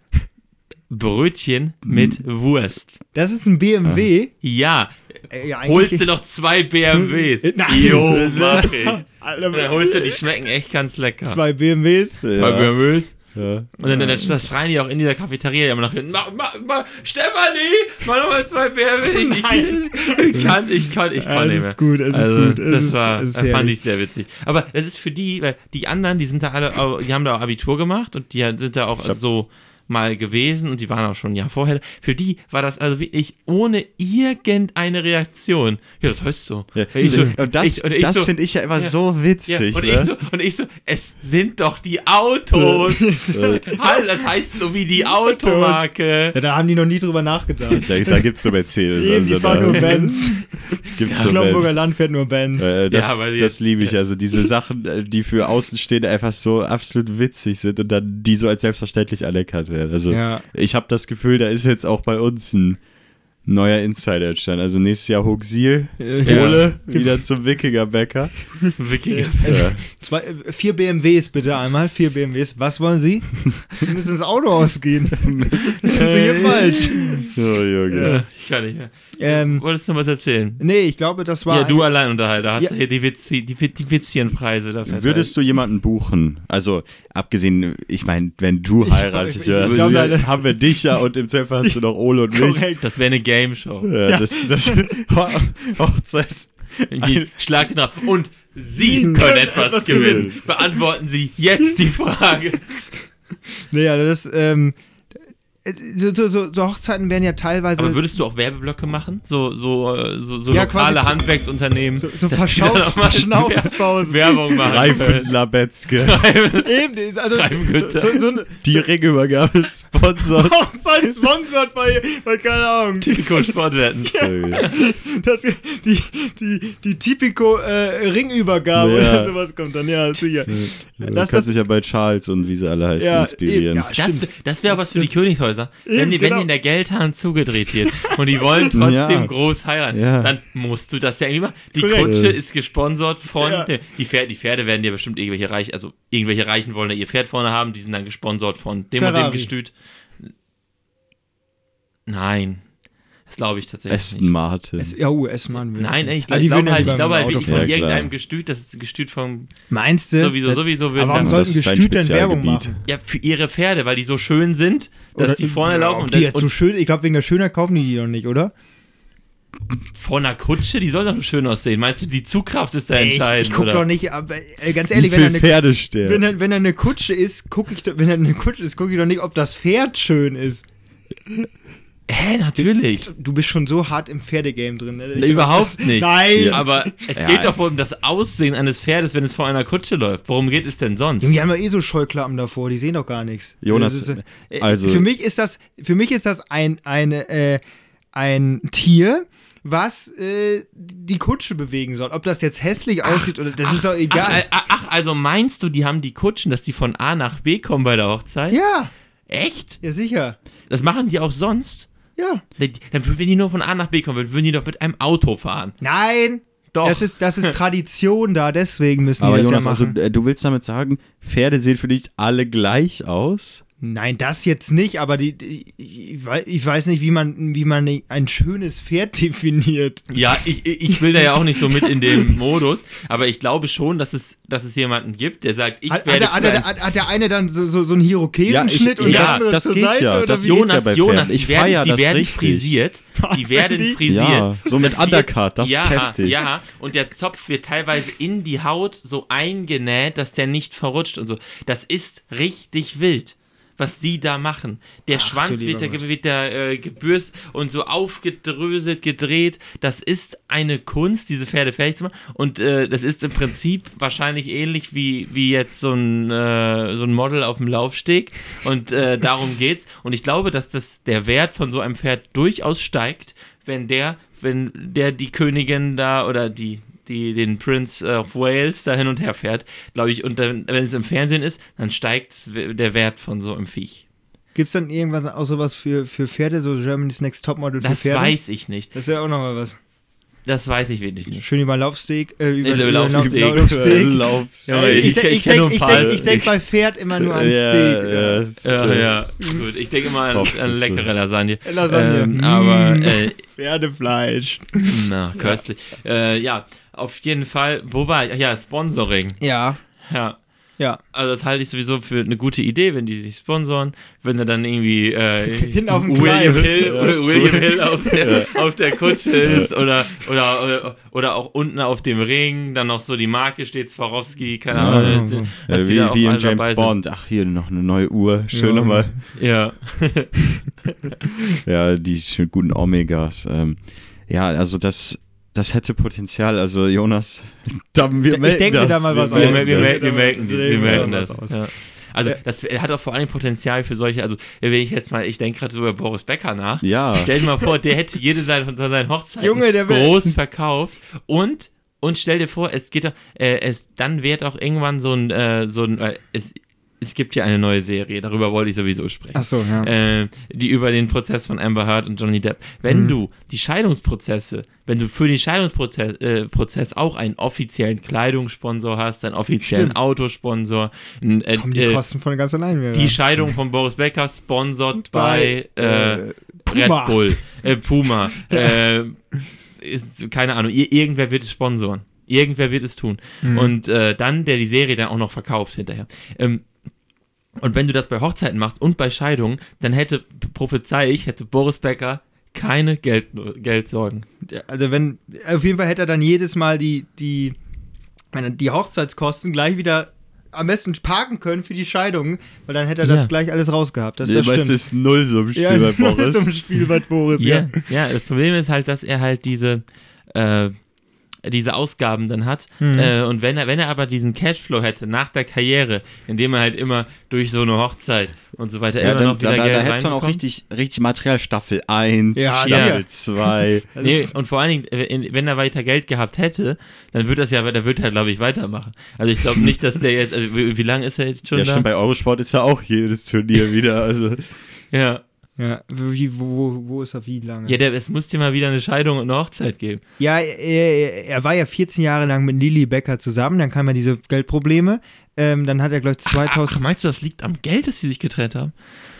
Brötchen mit Wurst. Das ist ein BMW. Ja, Äh, ja, holst du noch zwei BMWs. Nein. Jo, mach ich. Alter, Und dann holst du, die schmecken echt ganz lecker. zwei BMWs. Zwei Ja. BMWs. Ja. Und dann, dann das schreien die auch in dieser Cafeteria immer nach hinten. Mach, mach, mach, Stefanie, mach nochmal zwei BMW. Ich, ich kann, ich kann, ich kann es nicht ist mehr. gut, es ist also, gut, es das ist- war, ist das fand herrlich. ich sehr witzig. Aber das ist für die, weil die anderen, die sind da alle, die haben da auch Abitur gemacht und die sind da auch so, mal gewesen und die waren auch schon ein Jahr vorher. Für die war das also wirklich ohne irgendeine Reaktion. Ja, das heißt so. Ja. Ich so- und das, das so- finde ich ja immer Ja. so Ja, witzig. und, ne? ich so, und ich so, es sind doch die Autos. Halt, das heißt so wie die Automarke. Ja, da haben die noch nie drüber nachgedacht. da, da gibt es so Mercedes. Eben, die also fahren da nur Benz. gibt's so Kloppenburger Benz. Land fährt nur Benz. Äh, das, Ja, die- das liebe ich. Also diese Sachen, äh, die für Außenstehende einfach so absolut witzig sind und dann die so als selbstverständlich anerkannt werden. Also Ja. ich habe das Gefühl, da ist jetzt auch bei uns ein neuer Insider entstanden. Also nächstes Jahr Ja. Ole, Gibt's- wieder zum Wikingerbäcker. Wikinger. Ja. Zwei, äh, vier BMWs bitte einmal, vier BMWs. Was wollen Sie? Sie müssen das Auto ausgehen. Das sind Sie hier falsch. Oh, Junge. Ja, ich kann nicht mehr. Ähm, Wolltest du noch was erzählen? nee, ich glaube, das war. Ja, du Alleinunterhalter, hast Ja. du hier die, Witzi, die, die Witzienpreise dafür. Würdest du jemanden buchen? Also, abgesehen, ich meine, wenn du heiratest, ich- ja, ich leider- haben wir dich ja und im Zweifel hast du noch Ole und mich. korrekt. Das wäre eine Game Show. Ja, Das, das Hochzeit. Schlag den drauf. Und Sie können können etwas, etwas gewinnen. gewinnen. Beantworten Sie jetzt die Frage. Also das, ähm, so, so, so, so Hochzeiten werden ja teilweise. Aber würdest du auch Werbeblöcke machen? So, so, äh, so, so Ja, lokale quasi- Handwerksunternehmen. so, so Verschnaufspausen. Werbung machen. Reifenlabetzke. Eben, also Reifengüter. so, so Die Ringübergabe sponsert. Hochzeit sponsert bei, bei keine Ahnung. Tipico Sportwetten. Das, die, die, die Typico äh, Ringübergabe Ja. oder sowas kommt dann, ja, sicher. Du Das- kannst das- dich ja bei Charles und wie sie alle heißen Ja, inspirieren. eben, ja. Das, das wäre was für die Königshäuser. Wenn, Eben, die, wenn genau. die in der Geldhahn zugedreht wird und die wollen trotzdem Ja. groß heiraten, Ja. dann musst du das ja machen. Die Korrekt. Kutsche ist gesponsert von. Ja. Die, Pferde, die Pferde werden ja bestimmt irgendwelche reich, also irgendwelche Reichen wollen da ihr Pferd vorne haben, die sind dann gesponsert von dem und dem Ferrari. Gestüt. Nein. Das glaube ich tatsächlich Aston nicht. Martin. Es, ja, uh, S-Mann. Nein, ey, ich, Ah, glaub, die ich glaube halt, ich glaube mit halt wirklich von. Ja, irgendeinem. Gestüt, das ist ein Gestüt vom Meinst du? sowieso, sowieso Aber warum dann- sollten Gestüt denn Werbung machen? ja für ihre Pferde, weil die so schön sind, dass Oder- die vorne Ja, laufen und, die dann, jetzt so schön, ich glaube, wegen der Schönheit kaufen die die doch nicht, oder? vor einer Kutsche, die soll doch schön aussehen. Meinst du, die Zugkraft ist da entscheidend? ich ich guck oder? doch nicht, aber äh, ganz ehrlich, wenn er eine Pferde wenn er, wenn er eine Kutsche ist, gucke ich, doch- wenn er eine Kutsche ist, gucke ich doch nicht, ob das Pferd schön ist. Hä, natürlich. Du bist schon so hart im Pferdegame drin. Ne? Nee, überhaupt das- nicht. Nein. Aber es Ja. geht doch um das Aussehen eines Pferdes, wenn es vor einer Kutsche läuft. Worum geht es denn sonst? Die haben ja eh so Scheuklappen davor, die sehen doch gar nichts. Jonas, Das ist, äh, also- für mich ist das, für mich ist das ein, eine, äh, ein Tier, was äh, die Kutsche bewegen soll. Ob das jetzt hässlich aussieht oder das ist doch Ach, egal. äh, ach, also meinst du, die haben die Kutschen, dass die von A nach B kommen bei der Hochzeit? ja, Echt? ja sicher. Das machen die auch sonst? Ja. Dann würden die nur von A nach B kommen, würden, würden die doch mit einem Auto fahren. Nein. Doch. Das ist, das ist Tradition da, deswegen müssen Aber die das Jonas, ja also machen. äh, du willst damit sagen, Pferde sehen für dich alle gleich aus? Nein, das jetzt nicht, aber die, die ich, wei- ich weiß nicht, wie man, wie man ein schönes Pferd definiert. Ja, ich, ich will da ja auch nicht so mit in dem Modus, aber ich glaube schon, dass es, dass es jemanden gibt, der sagt, ich Hat, hat, werde der, hat, der, hat, hat der eine dann so, so, so einen Hirokesenschnitt und ja, der andere das zur geht Seite? ja, oder das wie? geht Jonas, bei Jonas, Pferden. Ich die werden, feier die das werden richtig. frisiert. Die Was werden sind die? frisiert. Ja, so mit Das Undercut, das ja, ist heftig. Ja, und der Zopf wird teilweise in die Haut so eingenäht, dass der nicht verrutscht und so. Das ist richtig wild, was die da machen. Der Ach, Schwanz wird da, wird da äh, gebürst und so aufgedröselt, gedreht. Das ist eine Kunst, diese Pferde fertig zu machen. Und äh, das ist im Prinzip wahrscheinlich ähnlich wie, wie jetzt so ein, äh, so ein Model auf dem Laufsteg. Und äh, darum geht's. Und ich glaube, dass das der Wert von so einem Pferd durchaus steigt, wenn der, wenn der die Königin da oder die, die den Prince of Wales da hin und her fährt, glaube ich, und dann, wenn es im Fernsehen ist, dann steigt der Wert von so einem Viech. Gibt es dann irgendwas auch sowas für, für Pferde, so Germany's Next Topmodel für Das Pferde? weiß ich nicht. Das wäre auch nochmal was. Das weiß ich wirklich nicht. Schön über Laufsteg. Äh, über, Über über Laufsteg. Lau- Laufsteg. Laufs- Ja, Äh, ich- ich ich- ich ich kenn nur denk- ein ich paar. denk- ich denk bei Pferd immer nur an ja, Steak. ja, Ja, ja, gut. Ich denke mal an, an leckere Lasagne. Lasagne. Ähm, Mm. aber, äh, Pferdefleisch. na, köstlich. Ja. Äh, ja, auf jeden Fall. Wo war ich? Ach Ja, Sponsoring. Ja. Ja. Ja. Also das halte ich sowieso für eine gute Idee, wenn die sich sponsoren, wenn er dann irgendwie äh, Hinten auf dem William Kleid. Hill, William Hill auf der, auf der Kutsche ist oder, oder, oder, oder auch unten auf dem Ring, dann noch so die Marke steht, Swarovski, keine Ahnung. ja, dass Ja, die wie da auch wie in James sind. Bond. Ach, hier noch eine neue Uhr. Schön Ja. nochmal. Ja. Ja, die guten Omegas. Ähm, ja, also das, das hätte Potenzial. Also Jonas, da, wir Ich melden denk mir das. da mal was Wir, aus. wir, wir, melden- wir melden, wir melden das. aus. Ja. Also Ja. das hat auch vor allem Potenzial für solche, also wenn ich jetzt mal, ich denke gerade so über Boris Becker nach. Ja. Stell dir mal vor, der hätte jede seiner von seinen Hochzeiten Junge, groß verkauft und und stell dir vor, es geht doch, äh, es dann wird auch irgendwann so ein äh, so ein äh, es, es gibt ja eine neue Serie, darüber wollte ich sowieso sprechen. Ach so, ja. Äh, die über den Prozess von Amber Heard und Johnny Depp. Wenn Mhm. du die Scheidungsprozesse, wenn du für den Scheidungsprozess äh, Prozess auch einen offiziellen Kleidungssponsor hast, einen offiziellen Stimmt. Autosponsor, ein, äh, Kommen die äh, Kosten von ganz allein wieder. die Scheidung von Boris Becker sponsert bei, äh, äh, Puma. Red Bull, äh, Puma, ist, keine Ahnung, ir irgendwer wird es sponsoren. Irgendwer wird es tun. Mhm. Und dann, der die Serie dann auch noch verkauft hinterher. Ähm, und wenn du das bei Hochzeiten machst und bei Scheidungen, dann hätte, prophezei ich, hätte Boris Becker keine Geld, Geldsorgen. Also wenn, auf jeden Fall hätte er dann jedes Mal die, die, die Hochzeitskosten gleich wieder am besten parken können für die Scheidung, weil dann hätte er das Ja. gleich alles rausgehabt. Das, Nee, das weil es stimmt. ist null so im Spiel ja, bei Boris. zum Spiel bei Boris, Ja, ja. ja, das Problem ist halt, dass er halt diese, äh, diese Ausgaben dann hat. Mhm. Äh, und wenn er, wenn er aber diesen Cashflow hätte nach der Karriere, indem er halt immer durch so eine Hochzeit und so weiter Ja, immer dann, noch wieder da, da, Geld da hättest du dann auch richtig, richtig Material. Staffel 1, Ja, Staffel ja. 2. Das Nee, und vor allen Dingen, äh, wenn er weiter Geld gehabt hätte, dann wird das ja, der wird halt, glaube ich, weitermachen. Also ich glaube nicht, dass der jetzt, also wie, wie lange ist er jetzt schon Ja, da? stimmt, bei Eurosport ist ja auch jedes Turnier wieder. Also, ja. Ja, wie, wo, wo, wo ist er wie lange? Ja, der, es muss dir mal wieder eine Scheidung und eine Hochzeit geben. Ja, er, er war ja 14 Jahre lang mit Lilly Becker zusammen, dann kamen ja diese Geldprobleme. Ähm, dann hat er, glaube ich, 2000. Ach, meinst du, das liegt am Geld, dass sie sich getrennt haben?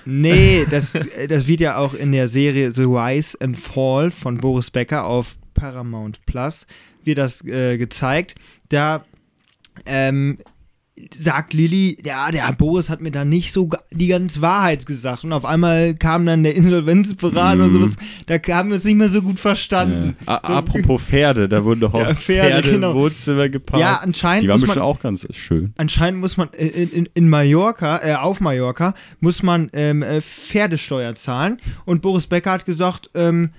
Nee, das, das wird ja auch in der Serie The Rise and Fall von Boris Becker auf Paramount Plus wird das äh, gezeigt. Da ähm, sagt Lilly, ja, der Boris hat mir da nicht so die ganze Wahrheit gesagt. Und auf einmal kam dann der Insolvenzberater und Mhm. sowas. Da haben wir uns nicht mehr so gut verstanden. A- apropos Pferde, da wurden doch auch Ja, Pferde, Pferde, genau. im Wohnzimmer geparkt. Ja, anscheinend Die waren muss bestimmt man, auch ganz schön. anscheinend muss man in, in, in Mallorca, äh, auf Mallorca, muss man ähm, äh, Pferdesteuer zahlen. Und Boris Becker hat gesagt, ähm,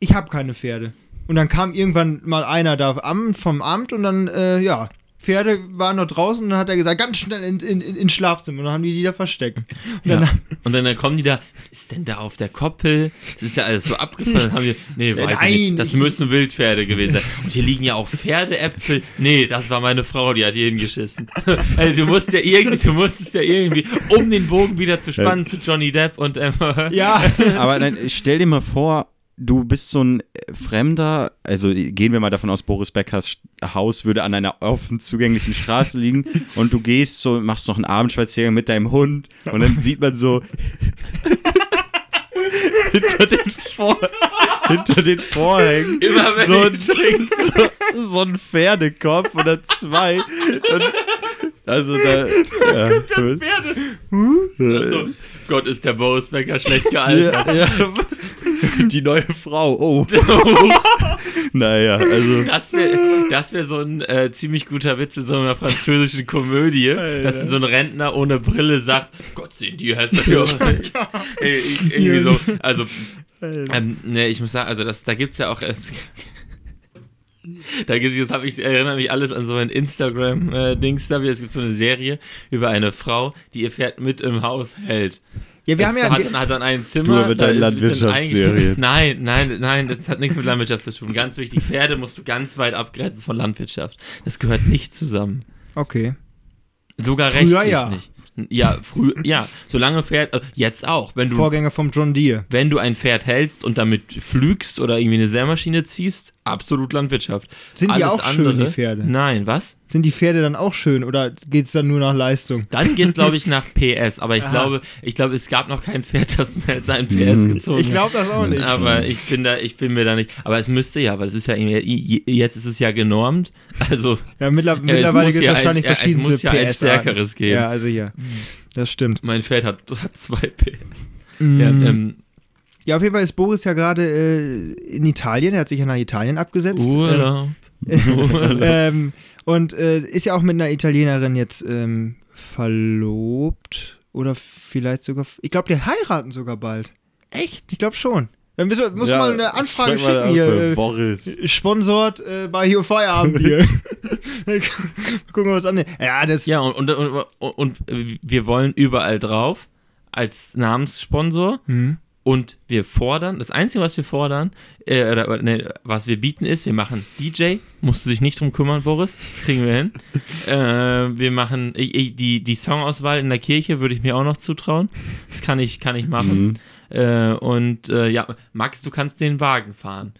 ich habe keine Pferde. Und dann kam irgendwann mal einer da vom Amt und dann, äh, ja, Pferde waren noch draußen und dann hat er gesagt, ganz schnell in, in, in, ins Schlafzimmer. Und dann haben die die da versteckt. Und Ja. dann, Und dann, dann kommen die da, was ist denn da auf der Koppel? Das ist ja alles so abgefallen. Dann haben wir, nee, weiß ich nicht. Nein, Das müssen Wildpferde gewesen sein. Und hier liegen ja auch Pferdeäpfel. Nee, das war meine Frau, die hat hier hingeschissen. also du musst ja irgendwie, du musstest ja irgendwie, um den Bogen wieder zu spannen zu Johnny Depp und Emma. ja, Aber dann stell dir mal vor, du bist so ein äh, Fremder, also gehen wir mal davon aus, Boris Beckers Haus würde an einer offen zugänglichen Straße liegen und du gehst so, machst noch einen Abendspaziergang mit deinem Hund und dann sieht man so hinter den, Vor hinter den Vorhängen so, ein, so, so ein Pferdekopf oder zwei. Und, also da. Ja, Pferde. Also, Gott, ist der Boris Becker schlecht gealtert. ja, ja. Die neue Frau, oh. naja, also. Das wäre das wär so ein äh, ziemlich guter Witz in so einer französischen Komödie, dass so ein Rentner ohne Brille sagt, Gott, sehen die hässlich aus. Irgendwie so, also, ähm, ne, ich muss sagen, also das, da gibt's ja auch erst... Da gibt's, jetzt habe ich, erinnere mich alles an so ein Instagram-Dings, da es gibt so eine Serie über eine Frau, die ihr Pferd mit im Haus hält. ja wir haben Es ja, hat, hat dann ein Du Zimmer. mit da deinen Landwirtschaftsserien. Nein, nein, nein, das hat nichts mit Landwirtschaft zu tun. Ganz wichtig, Pferde musst du ganz weit abgrenzen von Landwirtschaft. Das gehört nicht zusammen. okay. Sogar Früher rechtlich ja. nicht. Ja, früher, ja, solange Pferd, äh, jetzt auch, wenn du, Vorgänger vom John Deere. wenn du ein Pferd hältst und damit pflügst oder irgendwie eine Sämaschine ziehst, absolut Landwirtschaft. Sind die Alles auch schön, die Pferde? Nein, was? Sind die Pferde dann auch schön oder geht es dann nur nach Leistung? Dann geht es, glaube ich, nach PS. Aber ich Aha. glaube, ich glaube, es gab noch kein Pferd, das mehr als ein PS Mhm. gezogen Ich glaube das auch hat. nicht. Aber ich bin da, ich bin mir da nicht. Aber es müsste ja, weil es ist ja jetzt ist es ja genormt. Also Ja, mittler es mittlerweile gibt es ja wahrscheinlich ein- ja, es verschiedene muss ja ein PS. stärkeres geben. Ja, also ja, das stimmt. mein Pferd hat, hat zwei PS. Mm. Ja, ähm, Ja, auf jeden Fall ist Boris ja gerade äh, in Italien. Er hat sich ja nach Italien abgesetzt. Urlaub. Ähm, ähm, und äh, ist ja auch mit einer Italienerin jetzt ähm, verlobt. Oder vielleicht sogar. Ich glaube, die heiraten sogar bald. Echt? Ich glaube schon. Dann müssen wir, muss Ja, mal eine Anfrage schicken an hier. für Äh, Boris. Sponsort äh, bei hier Feierabendbier. Gucken wir uns an. Ja, das. Ja, und, und, und, und wir wollen überall drauf als Namenssponsor. Hm. Und wir fordern, das Einzige, was wir fordern, äh, oder, nee, was wir bieten, ist, wir machen DJ, musst du dich nicht drum kümmern, Boris, das kriegen wir hin. äh, wir machen, ich, ich, die, die Songauswahl in der Kirche würde ich mir auch noch zutrauen. Das kann ich, kann ich machen. Mhm. Äh, und äh, ja, Max, du kannst den Wagen fahren.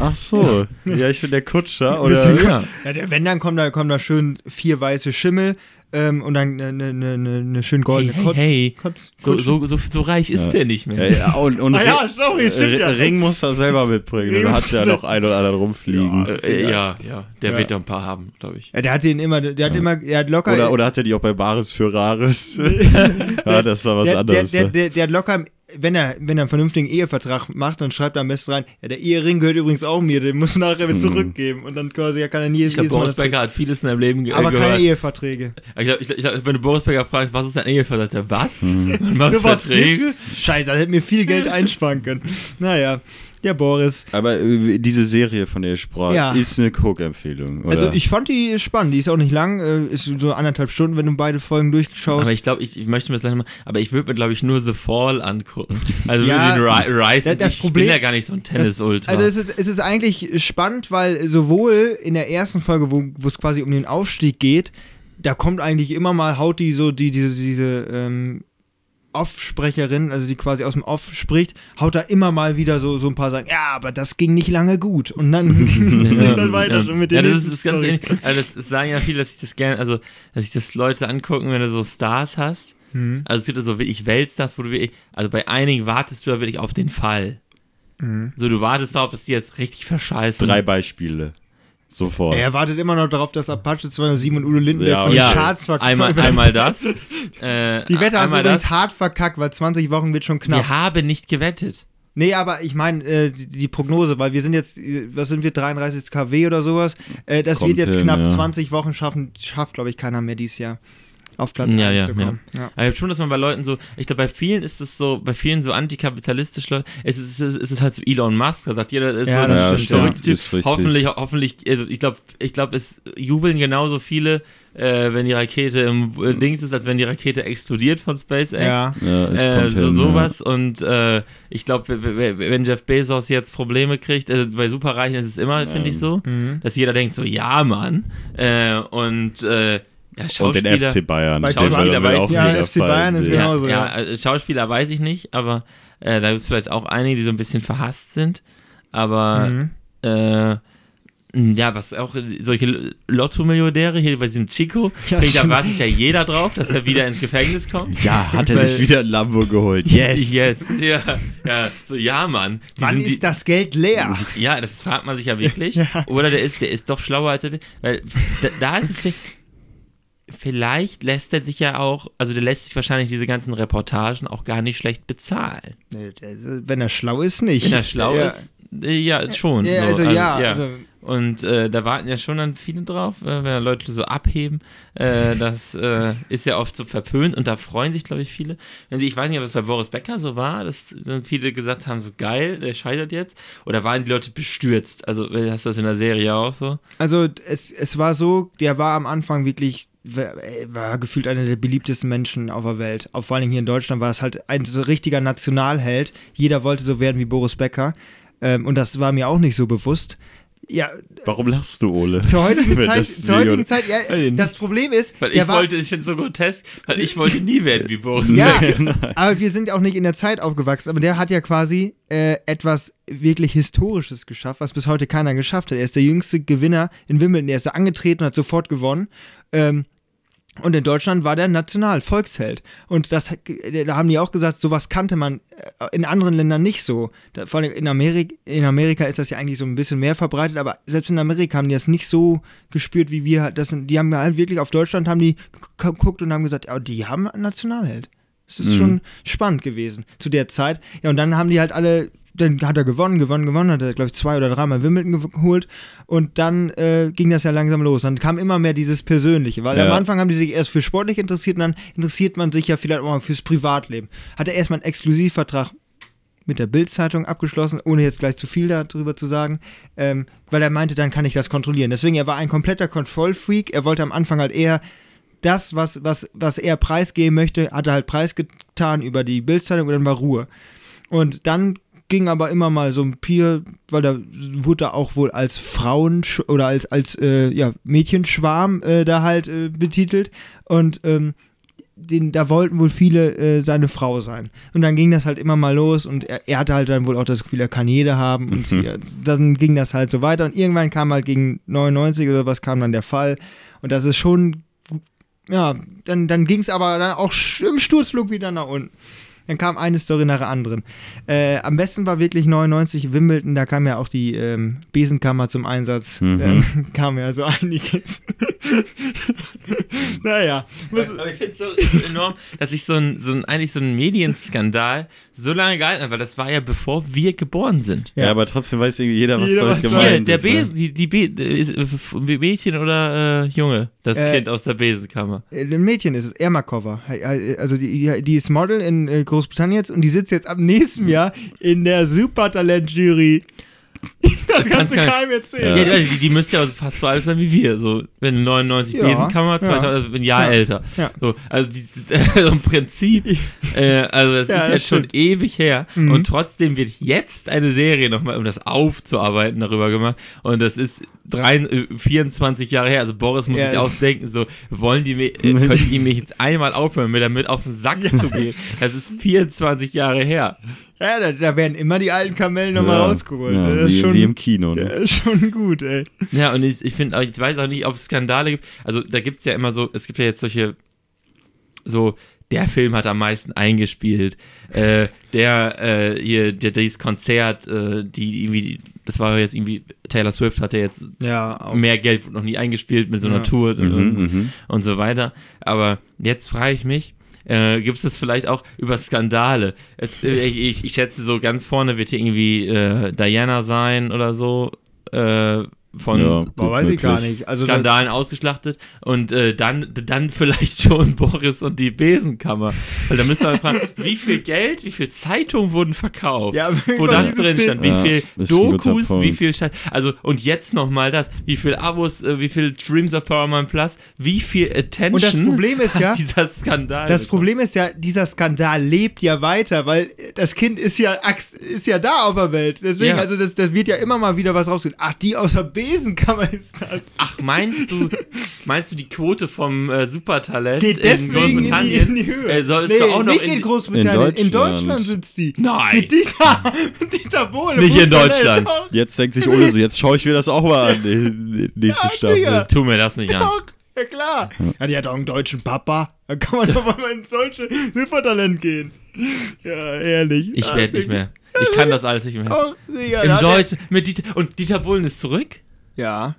Ach so. Ja, ich bin der Kutscher. Oder? Ja. Ja, der, wenn, dann kommen da, kommen da schön vier weiße Schimmel ähm, und dann eine ne, ne, ne, ne schön Hey, goldene hey, Kotz- hey. Kotz- So, Kutsche. so, so, so reich ist Ja. der nicht mehr. Ja, ja, und, und Ah ja, Ring- sorry, stimmt ja. Ring muss er selber mitbringen. Ring Dann hat er noch einen oder anderen rumfliegen. Äh, äh, ja, ja, der Ja. wird da ein paar haben, glaube ich. Ja, der hat den immer, der hat immer, er hat locker. Oder, oder hat er die auch bei Bares für Rares? ja, das war was der, anderes. Der, der, ne? der, der hat locker, wenn er, wenn er einen vernünftigen Ehevertrag macht, dann schreibt er am besten rein, ja, der Ehering gehört übrigens auch mir, den muss nachher wieder zurückgeben. Und dann quasi, ja, kann er nie Ich glaube, Boris Becker hat vieles in seinem Leben ge Aber gehört. keine Eheverträge. Ich glaube, glaub, wenn du Boris Becker fragst, was ist dein Ehevertrag, sagt er, was? Mhm. Man macht Sowas Verträge? Scheiße, da hätte mir viel Geld einsparen können. Naja, der Boris. Aber äh, diese Serie, von der ich sprach, Ja. ist eine Cook-Empfehlung. Also ich fand die spannend, die ist auch nicht lang, äh, ist so anderthalb Stunden, wenn du beide Folgen durchschaust. Aber ich glaube, ich, ich möchte mir das gleich mal, aber ich würde mir, glaube ich, nur The Fall angucken. Also Ja, den Ri- Rise, das- das ich Problem- bin ja gar nicht so ein Tennis-Ultra. Also es ist, es ist eigentlich spannend, weil sowohl in der ersten Folge, wo wo es quasi um den Aufstieg geht, da kommt eigentlich immer mal, haut die so die, diese, diese ähm, Off-Sprecherin, also die quasi aus dem Off spricht, haut da immer mal wieder so, so ein paar sagen, ja, aber das ging nicht lange gut. Und dann geht's dann weiter ja. schon mit ja, den das ist, das ganz ähnlich. Also das, das sagen ja viele, dass ich das gerne, also dass sich das Leute angucken, wenn du so Stars hast. Mhm. Also es gibt ja so wirklich Weltstars, wo du wirklich, also bei einigen wartest du ja wirklich auf den Fall. Mhm. So, du wartest darauf, dass die jetzt richtig verscheißen. Drei Beispiele. Sofort. Er wartet immer noch darauf, dass Apache 207 und Udo Lindenberg Ja, von den ja, Charts verkackt einmal, werden. einmal das. Äh, Die Wette hast du übrigens das. hart verkackt, weil 20 Wochen wird schon knapp. Wir haben nicht gewettet. Nee, aber ich meine, äh, die, die Prognose, weil wir sind jetzt, was sind wir, 33 kW oder sowas, äh, das Kommt wird jetzt hin, knapp ja. 20 Wochen schaffen, schafft, glaube ich, keiner mehr dieses Jahr auf Platz Ja, 1 ja, zu kommen. Ja. Aber ich schon, dass man bei Leuten so, ich glaube, bei vielen ist es so, bei vielen so antikapitalistisch Leute, es ist, es ist, es ist halt so Elon Musk, da sagt jeder, ist Ja, so das ein stimmt, verrückter ja. Typ. Ist. Hoffentlich, hoffentlich, also ich glaube, ich glaube, es jubeln genauso viele, äh, wenn die Rakete im äh, Dings ist, als wenn die Rakete explodiert von SpaceX. Ja. Ja, Äh, so hin, sowas und äh, ich glaube, wenn Jeff Bezos jetzt Probleme kriegt, also bei Superreichen ist es immer, finde ich so, Mhm. dass jeder denkt so, ja, Mann, äh, und äh, ja, Ja. Und Schauspieler, den FC Bayern. Bei Schauspieler weiß ich- Ja, FC Bayern ist Genauso, ja, ja. äh, Schauspieler weiß ich nicht, aber äh, da gibt es vielleicht auch einige, die so ein bisschen verhasst sind. Aber Mhm. äh, ja, was auch solche Lotto-Millionäre hier bei diesem Chico, Ja, da wartet ja jeder drauf, dass er wieder ins Gefängnis kommt. Ja, hat er Weil- sich wieder ein Lambo geholt. Yes. Yes. Ja, ja, so, ja, Mann. Die Wann die- ist das Geld leer? Ja, das fragt man sich ja wirklich. Ja. Oder der ist, der ist doch schlauer als er will. Weil da, da ist es. Vielleicht lässt er sich ja auch, also der lässt sich wahrscheinlich diese ganzen Reportagen auch gar nicht schlecht bezahlen. Der- Wenn er schlau ist, nicht. Wenn er schlau ja. ist, äh, ja, schon. Ja, so, also, ja, also, Und äh, da warten ja schon dann viele drauf, äh, wenn da Leute so abheben. Äh, das äh, ist ja oft so verpönt und da freuen sich, glaube ich, viele. Wenn sie, ich weiß nicht, ob es bei Boris Becker so war, dass dann viele gesagt haben, so geil, der scheitert jetzt. Oder waren die Leute bestürzt? Also äh, hast du das in der Serie auch so? also es, es war so, der war am Anfang wirklich, war, war gefühlt einer der beliebtesten Menschen auf der Welt. Auch vor allem hier in Deutschland war es halt ein so richtiger Nationalheld. Jeder wollte so werden wie Boris Becker. Ähm, und das war mir auch nicht so bewusst. Ja, Warum lachst du, Ole? zur heutigen Zeit, das zur heutigen Zeit, ja, das Problem ist, Weil ich war- wollte, ich finde es so grotesk, weil ich wollte nie werden wie Boris Ja, Becker. aber wir sind auch nicht in der Zeit aufgewachsen. Aber der hat ja quasi äh, etwas wirklich Historisches geschafft, was bis heute keiner geschafft hat. Er ist der jüngste Gewinner in Wimbledon. Er ist da angetreten und hat sofort gewonnen. Ähm, und in Deutschland war der National-Volksheld. Und das, hat- da haben die auch gesagt, sowas kannte man äh, in anderen Ländern nicht so. Da, vor allem in Amerika, in Amerika ist das ja eigentlich so ein bisschen mehr verbreitet, aber selbst in Amerika haben die das nicht so gespürt, wie wir. Das, sind- die haben halt wirklich auf Deutschland haben die geguckt und haben gesagt, ja, die haben einen Nationalheld. Das ist Mhm. schon spannend gewesen zu der Zeit. Ja, und dann haben die halt alle, dann hat er gewonnen, gewonnen, gewonnen, hat er, glaube ich, zwei oder dreimal Wimbledon ge- geholt. Und dann äh, ging das ja langsam los. Dann kam immer mehr dieses Persönliche, weil Ja. am Anfang haben die sich erst für sportlich interessiert und dann interessiert man sich ja vielleicht auch mal fürs Privatleben. Hat er erstmal einen Exklusivvertrag mit der Bild-Zeitung abgeschlossen, ohne jetzt gleich zu viel darüber zu sagen, ähm, weil er meinte, dann kann ich das kontrollieren. Deswegen, er war ein kompletter Kontrollfreak. Er wollte am Anfang halt eher das, was, was, was er preisgeben möchte, hat er halt preisgetan über die Bildzeitung und dann war Ruhe. Und dann ging aber immer mal so ein Pier, weil da wurde er auch wohl als Frauen oder als, als äh, ja, Mädchenschwarm äh, da halt äh, betitelt. Und ähm, den, da wollten wohl viele äh, seine Frau sein. Und dann ging das halt immer mal los und er, er hatte halt dann wohl auch das Gefühl, er kann jede haben und ja, dann ging das halt so weiter und irgendwann kam halt gegen 99 oder was kam dann der Fall und das ist schon, ja, dann, dann ging es aber dann auch im Sturzflug wieder nach unten. Dann kam eine Story nach der anderen. Äh, am besten war wirklich 99 Wimbledon, da kam ja auch die ähm, Besenkammer zum Einsatz. Mhm. Ähm, kam ja so einiges. naja, Aber ich finde es so enorm, dass ich so ein, so ein, eigentlich so ein Medienskandal so lange gehalten habe, weil das war ja bevor wir geboren sind. Ja, Ja. aber trotzdem weiß irgendwie jeder, was Jeder, damit was Hier, gemeint der ist. ne? Besen, die, die Be ist, äh, Mädchen oder äh, Junge, das Äh, Kind aus der Besenkammer. Äh, Ein Mädchen ist es, Ermakova. Also die, die ist Model in äh, Großbritannien jetzt und die sitzt jetzt ab nächstem Jahr in der Supertalent-Jury. Das kannst kannst du keinem erzählen. Ja, die, die müsste ja fast so alt sein wie wir. So, wenn 99 Ja, Besenkammer, ja. 2000, also ein Jahr Ja. älter. Ja. So, also die, so im Prinzip, äh, also das Ja, ist das jetzt schon stimmt. ewig her. Mhm. Und trotzdem wird jetzt eine Serie nochmal, um das aufzuarbeiten, darüber gemacht. Und das ist drei, äh, 24 Jahre her. Also Boris muss Ja, sich ausdenken, so, wollen die mir, äh, können die mich jetzt einmal aufhören, mir damit auf den Sack zu gehen. Das ist 24 Jahre her. Ja, da, da werden immer die alten Kamellen nochmal Ja. rausgeholt. Ja, das ist wie, schon, wie im Kino. Ne? ja, ist schon gut, ey. Ja, und ich, ich finde, ich weiß auch nicht, ob es Skandale gibt. Also da gibt es ja immer so, es gibt ja jetzt solche, so, der Film hat am meisten eingespielt. Äh, der, äh, hier, der, dieses Konzert, äh, die irgendwie, das war jetzt irgendwie, Taylor Swift hatte jetzt Ja, auch. mehr Geld wurde noch nie eingespielt mit so einer Ja. Tour Mhm, und, mhm. und so weiter. Aber jetzt frage ich mich, äh, gibt es das vielleicht auch über Skandale? Es, äh, ich, ich, ich schätze, so ganz vorne wird hier irgendwie äh, Diana sein oder so. Äh, von Ja, Boah, weiß ich gar nicht. Also da- Skandalen ausgeschlachtet und äh, dann, dann vielleicht schon Boris und die Besenkammer. Weil da müsste man fragen, wie viel Geld, wie viel Zeitungen wurden verkauft, Ja, wo das drin stand, wie Ja, viel Dokus, wie viel Scheiß. Also, und jetzt nochmal das, wie viel Abos, äh, wie viel Dreams of Power Man Plus, wie viel Attention Und das Problem ist ja, hat dieser Skandal. Das bekommen. Problem ist ja, dieser Skandal lebt ja weiter, weil das Kind ist ja, ist ja da auf der Welt. Deswegen, Ja. also das, das wird ja immer mal wieder was rausgehen. Ach, die aus der Besenkammer ist das. Ach, meinst du, meinst du die Quote vom äh, Supertalent Geht in deswegen in die, Großbritannien? in die Höhe. Äh, soll es nee, doch auch noch nicht in, in, Großbritannien. In In Deutschland, Deutschland. sitzt die. Nein. Mit Dieter, Dieter Bohlen. Nicht in Deutschland. Doch, Jetzt denkt sich Ole so, jetzt schaue ich mir das auch mal an, nächste Ja, Staffel. Digga. Tu mir das nicht an. doch, ja klar. Ja, die hat auch einen deutschen Papa. Da kann man doch mal ins deutsche Supertalent gehen. Ja, ehrlich. Ich werde nicht mehr. Ich kann das alles nicht mehr. Da Im Deutsch mit Dieter und Dieter Bohlen ist zurück. Ja.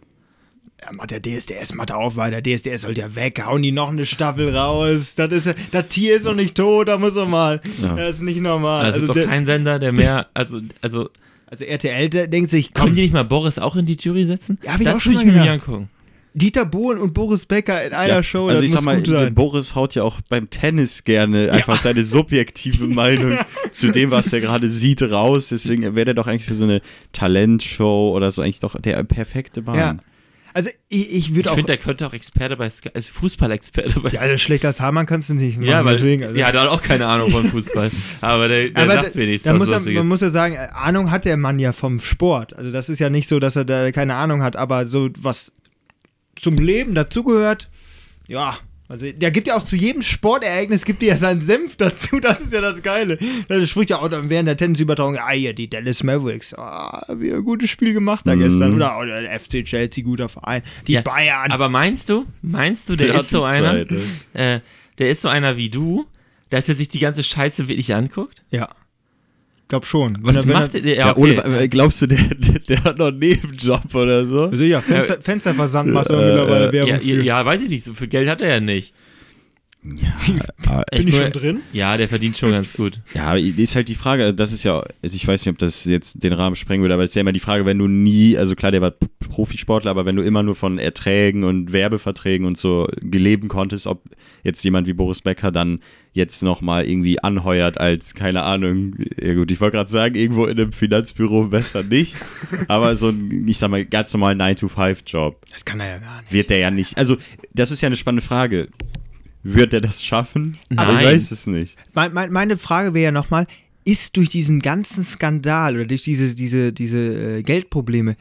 Ja, macht der DSDS, macht auf weiter. DSDS soll ja weg. Hauen die noch eine Staffel raus. Das ist das Tier ist doch nicht tot, da muss er mal. Ja. Das ist nicht normal. Also, Also, doch der, kein Sender, der mehr, also, also, also RTL der denkt sich, können die nicht mal Boris auch in die Jury setzen? Ja, hab ich das auch schon würde ich mal mir angucken. Dieter Bohlen und Boris Becker in einer Ja, Show, also das ich muss sag mal, gut sein. Boris haut ja auch beim Tennis gerne einfach seine subjektive Meinung zu dem, was er gerade sieht, raus. Deswegen wäre der doch eigentlich für so eine Talentshow oder so eigentlich doch der perfekte Mann. Ja. Also ich, ich würde Ich auch. finde, der könnte auch Experte bei Sky, also Fußball-Experte bei ja, also schlechter als Hamann kannst du nicht machen. Ja, weil deswegen, also. ja, der hat auch keine Ahnung von Fußball. Aber der, der Aber sagt da- wenigstens da muss er, man muss ja sagen, Ahnung hat der Mann ja vom Sport. Also das ist ja nicht so, dass er da keine Ahnung hat, aber so was zum Leben dazugehört, ja. Also der gibt ja auch zu jedem Sportereignis gibt er ja seinen Senf dazu. Das ist ja das Geile. Der spricht ja auch dann während der Tennisübertragung, ah hier, die Dallas Mavericks, ah, wie ein gutes Spiel gemacht da Mhm. gestern. Oder, oder der FC Chelsea, guter Verein. Die Ja, Bayern. Aber meinst du, meinst du, der, Der ist so einer, Zeit, ne? äh, der ist so einer wie du, dass er sich die ganze Scheiße wirklich anguckt? ja. Glaub schon. Wenn Was er- wenn macht er, der? Ja, Ja, okay. Ole, äh, glaubst du, der, der, der hat noch einen Nebenjob oder so? Also ja, Fenster, Fensterversand macht er Äh, mittlerweile äh, Werbung ja, für. ja, ja, weiß ich nicht, so viel Geld hat er ja nicht. Bin ich schon drin? Ja, der verdient schon ganz gut. Ja, ist halt die Frage, das ist ja, also ich weiß nicht, ob das jetzt den Rahmen sprengen würde, aber es ist ja immer die Frage, wenn du nie, also klar, der war Profisportler, aber wenn du immer nur von Erträgen und Werbeverträgen und so geleben konntest, ob jetzt jemand wie Boris Becker dann jetzt nochmal irgendwie anheuert als, keine Ahnung, ja gut, ich wollte gerade sagen, irgendwo in einem Finanzbüro besser nicht, aber so ein, ich sag mal, ganz normal 9-to-5-Job Das kann er ja gar nicht. wird der ja nicht, also das ist ja eine spannende Frage. Wird er das schaffen? Aber ich Nein. weiß es nicht. Mein, mein, meine Frage wäre ja nochmal, ist durch diesen ganzen Skandal oder durch diese, diese, diese äh, Geldprobleme,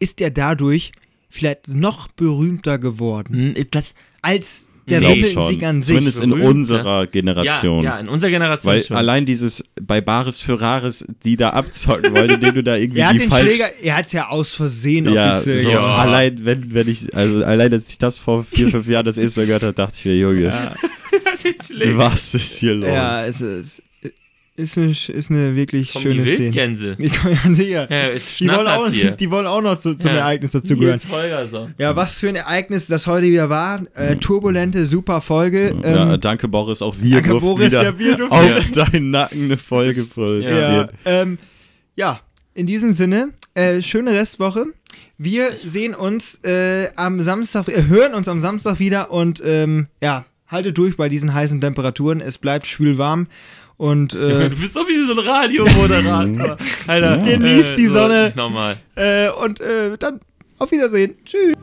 ist er dadurch vielleicht noch berühmter geworden Hm, Das, als der Nee, Wimbledon-Sieg an sich? Zumindest in berühmt, unserer ja, Generation. ja, in unserer Generation Weil schon. allein dieses bei Bares für Rares, die da abzocken wollen, indem du da irgendwie er hat die den falsch. Schläger, er hat es ja aus Versehen ja, offiziell so, gemacht. allein wenn, wenn ich, also allein als ich das vor vier, fünf Jahren das erste Mal gehört habe, dachte ich mir, Junge, was ist hier los? Ja, es ist, ist, eine, ist eine wirklich Kommen schöne die Szene. Wildgänse. Ich kann ja sicher. Ja, ist Die wollen, auch, hier. die wollen auch noch zu, zum Ja. Ereignis dazugehören. Ja, was für ein Ereignis das heute wieder war. Äh, turbulente, super Folge. ja, Ähm, danke Boris, auch wir danke, durften Boris, wieder ja, wir auf deinen Nacken eine Folge produzieren. Ja, ähm, ja, in diesem Sinne, äh, schöne Restwoche. Wir sehen uns äh, am Samstag, äh, hören uns am Samstag wieder und ähm, ja, haltet durch bei diesen heißen Temperaturen. Es bleibt schwül warm und äh, Du bist doch wie so ein Radiomoderator. Alter, Genießt die so, Sonne. Nochmal. äh, und äh, dann auf Wiedersehen. Tschüss.